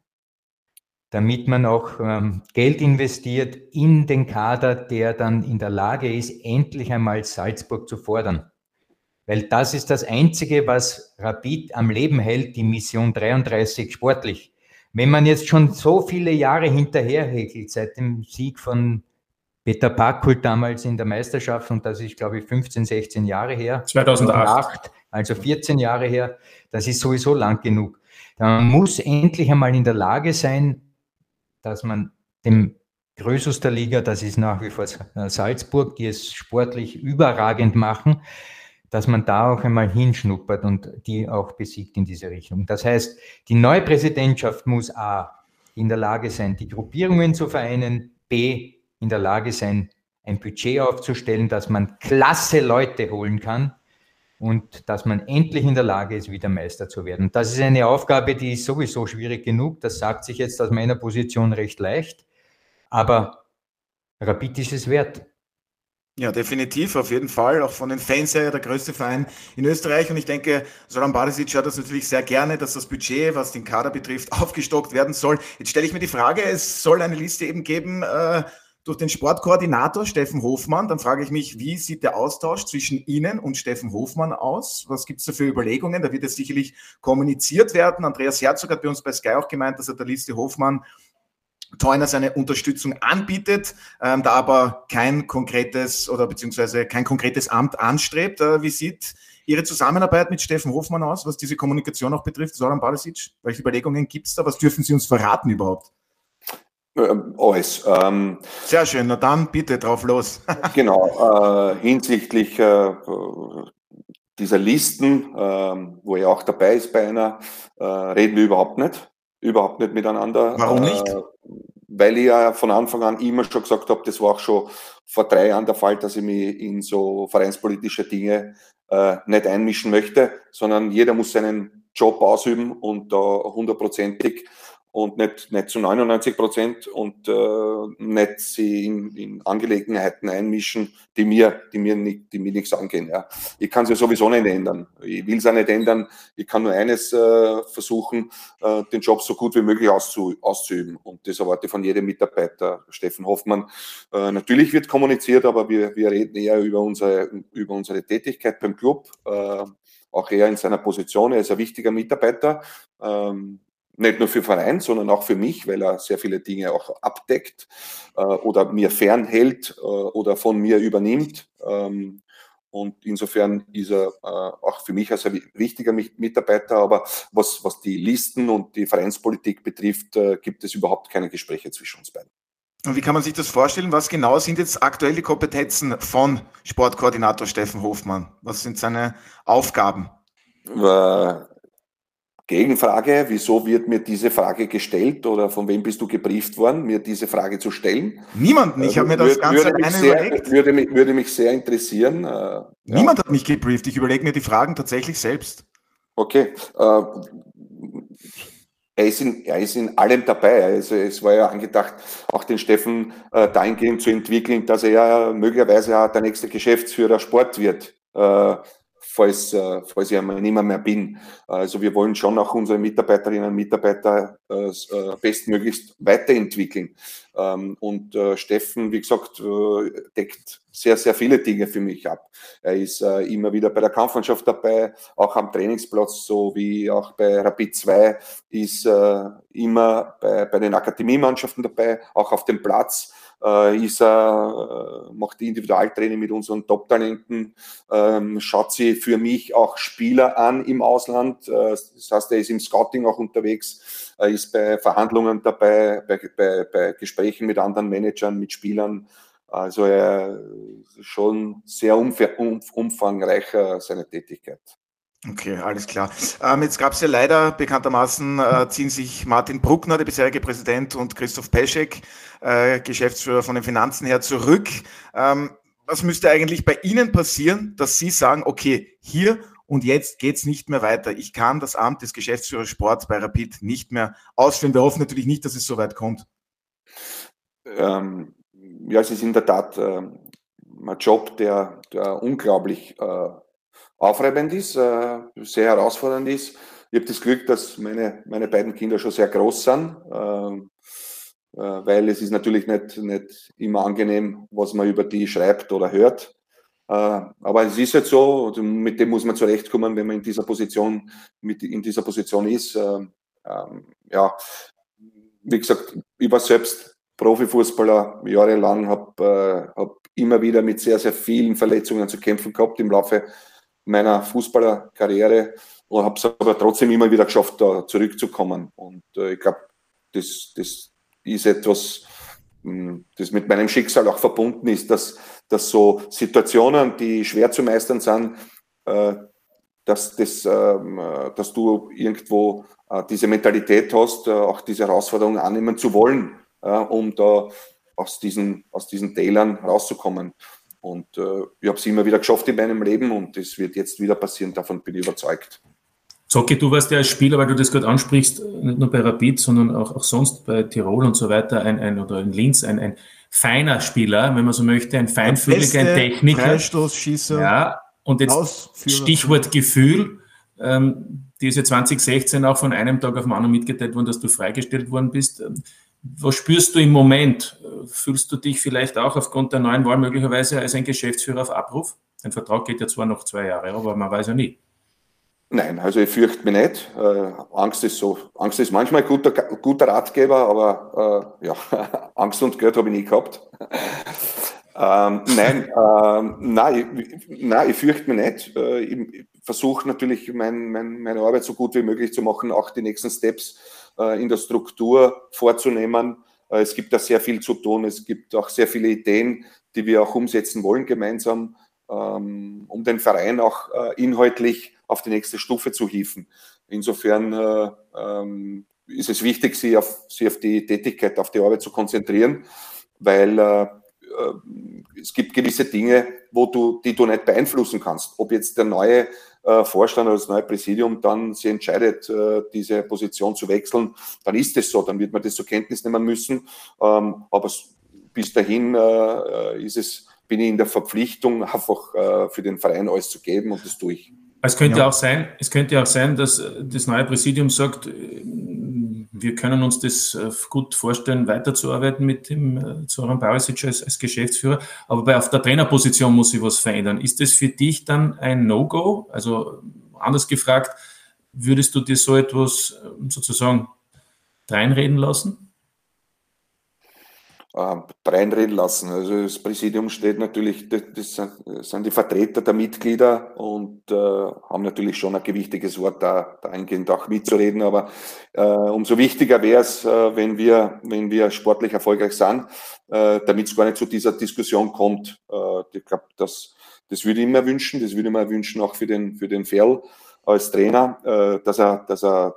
damit man auch ähm, Geld investiert in den Kader, der dann in der Lage ist, endlich einmal Salzburg zu fordern. Weil das ist das Einzige, was Rapid am Leben hält, die Mission 33 sportlich. Wenn man jetzt schon so viele Jahre hinterherhäkelt, seit dem Sieg von Peter Packult damals in der Meisterschaft und das ist, glaube ich, 15, 16 Jahre her. 2008. Also 14 Jahre her. Das ist sowieso lang genug. Man muss endlich einmal in der Lage sein, dass man dem Größus der Liga, das ist nach wie vor Salzburg, die es sportlich überragend machen, dass man da auch einmal hinschnuppert und die auch besiegt in diese Richtung. Das heißt, die neue Präsidentschaft muss A, in der Lage sein, die Gruppierungen zu vereinen, B, in der Lage sein, ein Budget aufzustellen, dass man klasse Leute holen kann und dass man endlich in der Lage ist, wieder Meister zu werden. Das ist eine Aufgabe, die ist sowieso schwierig genug. Das sagt sich jetzt aus meiner Position recht leicht. Aber Rapid ist es wert. Ja, definitiv, auf jeden Fall. Auch von den Fans her der größte Verein in Österreich. Und ich denke, Soran Barisic hat das natürlich sehr gerne, dass das Budget, was den Kader betrifft, aufgestockt werden soll. Jetzt stelle ich mir die Frage, es soll eine Liste eben geben, äh, durch den Sportkoordinator Steffen Hofmann. Dann frage ich mich, wie sieht der Austausch zwischen Ihnen und Steffen Hofmann aus? Was gibt es da für Überlegungen? Da wird es sicherlich kommuniziert werden. Andreas Herzog hat bei uns bei Sky auch gemeint, dass er der Liste Hofmann Teuner seine Unterstützung anbietet, ähm, da aber kein konkretes oder beziehungsweise kein konkretes Amt anstrebt. Äh, wie sieht Ihre Zusammenarbeit mit Steffen Hofmann aus, was diese Kommunikation auch betrifft? Soran Balasic, welche Überlegungen gibt es da? Was dürfen Sie uns verraten überhaupt? Ähm, alles. Ähm, Sehr schön, na dann bitte drauf los. *laughs* genau, äh, hinsichtlich äh, dieser Listen, äh, wo er auch dabei ist bei einer, äh, reden wir überhaupt nicht. Überhaupt nicht miteinander. Warum nicht? Äh, weil ich ja von Anfang an immer schon gesagt habe, das war auch schon vor drei Jahren der Fall, dass ich mich in so vereinspolitische Dinge äh, nicht einmischen möchte, sondern jeder muss seinen Job ausüben und da hundertprozentig und nicht, nicht zu 99 Prozent und äh, nicht sie in, in Angelegenheiten einmischen, die mir, die mir, nicht, die mir nichts angehen. Ja. Ich kann sie sowieso nicht ändern. Ich will sie nicht ändern. Ich kann nur eines äh, versuchen, äh, den Job so gut wie möglich auszu, auszuüben. Und das erwarte ich von jedem Mitarbeiter. Steffen Hoffmann. Äh, natürlich wird kommuniziert, aber wir, wir reden eher über unsere, über unsere Tätigkeit beim Club. Äh, auch er in seiner Position. Er ist ein wichtiger Mitarbeiter. Ähm, nicht nur für Verein, sondern auch für mich, weil er sehr viele Dinge auch abdeckt äh, oder mir fernhält äh, oder von mir übernimmt. Ähm, und insofern ist er äh, auch für mich als ein wichtiger Mitarbeiter. Aber was, was die Listen und die Vereinspolitik betrifft, äh, gibt es überhaupt keine Gespräche zwischen uns beiden. Und wie kann man sich das vorstellen? Was genau sind jetzt aktuell die Kompetenzen von Sportkoordinator Steffen Hofmann? Was sind seine Aufgaben? Gegenfrage, wieso wird mir diese Frage gestellt oder von wem bist du gebrieft worden, mir diese Frage zu stellen? Niemanden, ich habe mir das Ganze würde alleine sehr, überlegt. Würde mich, würde mich sehr interessieren. Äh, Niemand ja. hat mich gebrieft, ich überlege mir die Fragen tatsächlich selbst. Okay. Äh, er ist, in, er ist in allem dabei. Also es war ja angedacht, auch den Steffen äh, dahingehend zu entwickeln, dass er möglicherweise auch der nächste Geschäftsführer Sport wird. Äh, falls, äh, falls ich einmal nicht mehr, bin. Also wir wollen schon auch unsere Mitarbeiterinnen und Mitarbeiter äh, äh, bestmöglichst weiterentwickeln. Ähm, und äh, Steffen, wie gesagt, äh, deckt sehr, sehr viele Dinge für mich ab. Er ist äh, immer wieder bei der Kampfmannschaft dabei, auch am Trainingsplatz, so wie auch bei Rapid 2, ist immer bei, bei den Akademiemannschaften dabei, auch auf dem Platz äh, er, äh, macht Individualtraining mit unseren Top-Talenten, ähm, schaut sie für mich auch Spieler an im Ausland. Äh, das heißt, er ist im Scouting auch unterwegs, er ist bei Verhandlungen dabei, bei, bei, bei Gesprächen mit anderen Managern, mit Spielern. Also er schon sehr umfangreicher seine Tätigkeit. Okay, alles klar. Ähm, jetzt gab es ja leider, bekanntermaßen äh, ziehen sich Martin Bruckner, der bisherige Präsident, und Christoph Peschek, äh, Geschäftsführer von den Finanzen her, zurück. Ähm, was müsste eigentlich bei Ihnen passieren, dass Sie sagen, okay, hier und jetzt geht's nicht mehr weiter. Ich kann das Amt des Geschäftsführers Sport bei Rapid nicht mehr ausführen. Wir hoffen natürlich nicht, dass es so weit kommt. Ähm, ja, es ist in der Tat äh, ein Job, der, der unglaublich äh, aufreibend ist, äh, sehr herausfordernd ist. Ich habe das Glück, dass meine, meine beiden Kinder schon sehr groß sind, ähm, äh, weil es ist natürlich nicht, nicht immer angenehm, was man über die schreibt oder hört. Äh, aber es ist halt so, mit dem muss man zurechtkommen, wenn man in dieser Position, mit, in dieser Position ist. Ähm, ja, wie gesagt, ich war selbst Profifußballer jahrelang, habe hab immer wieder mit sehr, sehr vielen Verletzungen zu kämpfen gehabt im Laufe meiner Fußballerkarriere und habe es aber trotzdem immer wieder geschafft, da zurückzukommen. Und äh, ich glaube, das, das ist etwas, hm, das mit meinem Schicksal auch verbunden ist, dass, dass so Situationen, die schwer zu meistern sind, äh, dass, das, ähm, äh, dass du irgendwo äh, diese Mentalität hast, äh, auch diese Herausforderungen annehmen zu wollen, um da aus diesen, aus diesen Tälern rauszukommen. Und äh, ich habe es immer wieder geschafft in meinem Leben und es wird jetzt wieder passieren, davon bin ich überzeugt. Zocki, du warst ja als Spieler, weil du das gerade ansprichst, nicht nur bei Rapid, sondern auch, auch sonst bei Tirol und so weiter, ein, ein oder in Linz, ein, ein feiner Spieler, wenn man so möchte, ein feinfühliger, ein Techniker. Freistoßschießer. Ja, und jetzt Ausführer. Stichwort Gefühl. Ähm, die ist ja 2016 auch von einem Tag auf den anderen mitgeteilt worden, dass du freigestellt worden bist. Was spürst du im Moment? Fühlst du dich vielleicht auch aufgrund der neuen Wahl möglicherweise als ein Geschäftsführer auf Abruf? Ein Vertrag geht ja zwar noch zwei Jahre, aber man weiß ja nie. Nein, also ich fürchte mich nicht. Äh, Angst ist so, Angst ist manchmal guter, guter Ratgeber, aber äh, ja, *laughs* Angst und Geld habe ich nie gehabt. *laughs* ähm, nein, ähm, nein, ich, nein, ich fürchte mich nicht. Äh, ich versuche natürlich mein, mein, meine Arbeit so gut wie möglich zu machen, auch die nächsten Steps äh, in der Struktur vorzunehmen. Äh, es gibt da sehr viel zu tun. Es gibt auch sehr viele Ideen, die wir auch umsetzen wollen gemeinsam, ähm, um den Verein auch äh, inhaltlich auf die nächste Stufe zu hieven. Insofern ähm, ist es wichtig, sich auf, sich auf die Tätigkeit, auf die Arbeit zu konzentrieren, weil es gibt gewisse Dinge, wo du, die du nicht beeinflussen kannst. Ob jetzt der neue äh, Vorstand oder das neue Präsidium dann sich entscheidet, äh, diese Position zu wechseln, dann ist es so, dann wird man das zur Kenntnis nehmen müssen. Ähm, aber bis dahin äh, ist es, bin ich in der Verpflichtung, *laughs* einfach für den Verein alles zu geben und das tue ich. Es könnte ja. auch sein, es könnte auch sein, dass das neue Präsidium sagt, wir können uns das äh, gut vorstellen, weiterzuarbeiten mit dem äh, Zoran Barisic als, als Geschäftsführer. Aber bei, auf der Trainerposition muss sich was verändern. Ist das für dich dann ein No-Go? Also anders gefragt, würdest du dir so etwas äh, sozusagen reinreden lassen? Äh, reinreden lassen. Also das Präsidium steht natürlich, das sind die Vertreter der Mitglieder und äh, haben natürlich schon ein gewichtiges Wort da, dahingehend auch mitzureden. Aber äh, umso wichtiger wäre es, äh, wenn wir, wenn wir sportlich erfolgreich sind, äh, damit es gar nicht zu dieser Diskussion kommt. Äh, ich glaube, das, das würde ich mir wünschen, das würde ich mir wünschen auch für den, für den Ferl als Trainer, äh, dass er, dass er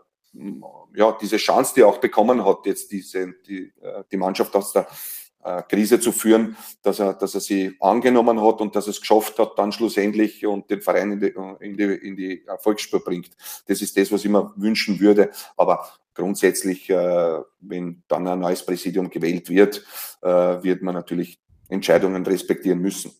ja, diese Chance, die er auch bekommen hat, jetzt diese, die, äh, die Mannschaft aus der äh, Krise zu führen, dass er, dass er sie angenommen hat und dass er es geschafft hat, dann schlussendlich und den Verein in die, in die, in die Erfolgsspur bringt. Das ist das, was ich mir wünschen würde. Aber grundsätzlich, äh, wenn dann ein neues Präsidium gewählt wird, wird man natürlich Entscheidungen respektieren müssen.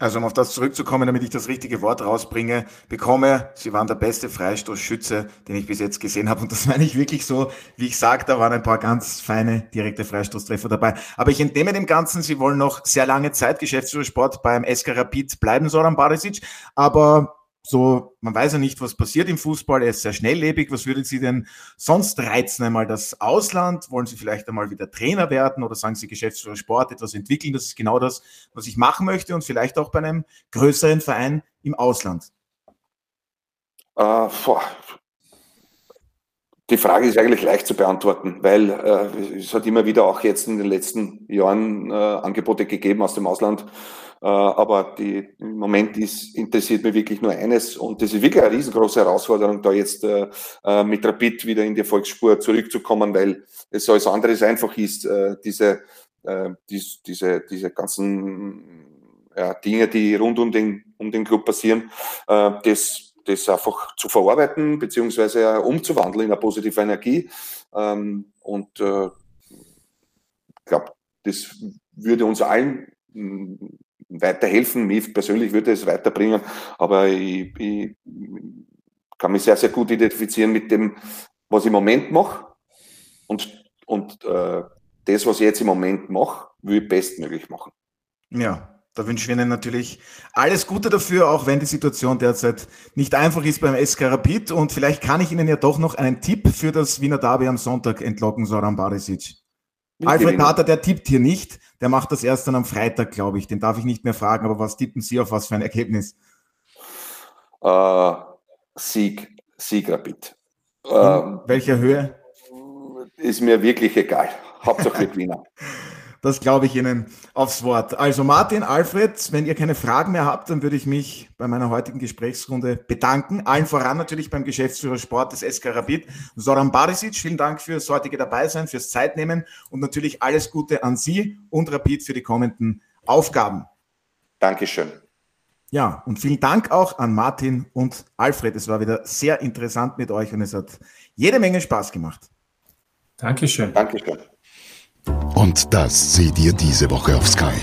Also um auf das zurückzukommen, damit ich das richtige Wort rausbringe, bekomme, Sie waren der beste Freistoßschütze, den ich bis jetzt gesehen habe. Und das meine ich wirklich so, wie ich sage, da waren ein paar ganz feine direkte Freistoßtreffer dabei. Aber ich entnehme dem Ganzen, Sie wollen noch sehr lange Zeit Geschäftsführersport beim SK Rapid bleiben, Soran Barisic. Aber so, man weiß ja nicht, was passiert im Fußball, er ist sehr schnelllebig. Was würde Sie denn sonst reizen? Einmal das Ausland? Wollen Sie vielleicht einmal wieder Trainer werden oder sagen Sie Geschäftsführer Sport, etwas entwickeln? Das ist genau das, was ich machen möchte und vielleicht auch bei einem größeren Verein im Ausland. Äh, die Frage ist eigentlich leicht zu beantworten, weil äh, es hat immer wieder auch jetzt in den letzten Jahren äh, Angebote gegeben aus dem Ausland. Äh, aber die, im Moment ist, interessiert mich wirklich nur eines und das ist wirklich eine riesengroße Herausforderung, da jetzt äh, äh mit Rapid wieder in die Volksspur zurückzukommen, weil es alles andere einfach ist, äh, diese, äh, dies, diese, diese ganzen ja, Dinge, die rund um den, um den Club passieren, äh, das das einfach zu verarbeiten beziehungsweise umzuwandeln in eine positive Energie. Ähm, und äh, ich glaube, das würde uns allen mm, weiterhelfen. Mir persönlich würde es weiterbringen, aber ich, ich kann mich sehr, sehr gut identifizieren mit dem, was ich im Moment mache. Und, und äh, das, was ich jetzt im Moment mache, will ich bestmöglich machen. Ja, da wünschen wir Ihnen natürlich alles Gute dafür, auch wenn die Situation derzeit nicht einfach ist beim SK Rapid. Und vielleicht kann ich Ihnen ja doch noch einen Tipp für das Wiener Derby am Sonntag entlocken, Soran Barisic. Alfred Pater, der tippt hier nicht. Der macht das erst dann am Freitag, glaube ich. Den darf ich nicht mehr fragen. Aber was tippen Sie auf was für ein Ergebnis? Uh, Sieg, Sieg Rapid. In welcher Höhe? Ist mir wirklich egal. Hauptsache *laughs* Wiener. Das glaube ich Ihnen aufs Wort. Also Martin, Alfred, wenn ihr keine Fragen mehr habt, dann würde ich mich bei meiner heutigen Gesprächsrunde bedanken. Allen voran natürlich beim Geschäftsführer Sport des SK Rapid, Soran Barisic. Vielen Dank fürs heutige Dabeisein, fürs Zeitnehmen und natürlich alles Gute an Sie und Rapid für die kommenden Aufgaben. Dankeschön. Ja, und vielen Dank auch an Martin und Alfred. Es war wieder sehr interessant mit euch und es hat jede Menge Spaß gemacht. Dankeschön. Dankeschön. Und das seht ihr diese Woche auf Sky.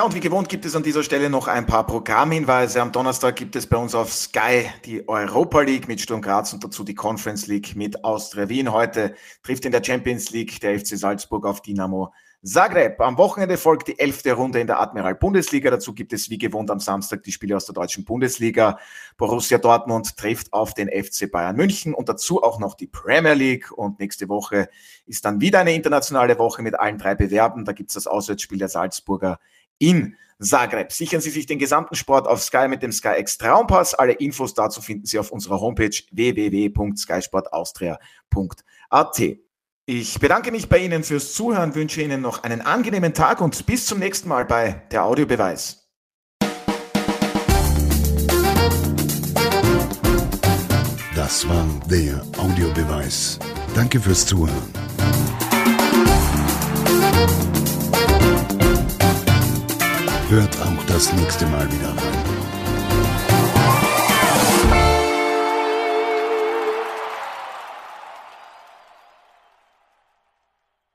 Ja, und wie gewohnt gibt es an dieser Stelle noch ein paar Programmhinweise. Am Donnerstag gibt es bei uns auf Sky die Europa League mit Sturm Graz und dazu die Conference League mit Austria Wien. Heute trifft in der Champions League der FC Salzburg auf Dynamo Zagreb. Am Wochenende folgt die elfte Runde in der Admiral Bundesliga. Dazu gibt es wie gewohnt am Samstag die Spiele aus der deutschen Bundesliga. Borussia Dortmund trifft auf den FC Bayern München und dazu auch noch die Premier League. Und nächste Woche ist dann wieder eine internationale Woche mit allen drei Bewerben. Da gibt es das Auswärtsspiel der Salzburger in Zagreb. Sichern Sie sich den gesamten Sport auf Sky mit dem Sky X Traumpass. Alle Infos dazu finden Sie auf unserer Homepage www.skysportaustria.at. Ich bedanke mich bei Ihnen fürs Zuhören, wünsche Ihnen noch einen angenehmen Tag und bis zum nächsten Mal bei der Audiobeweis. Das war der Audiobeweis. Danke fürs Zuhören. Hört auch das nächste Mal wieder rein.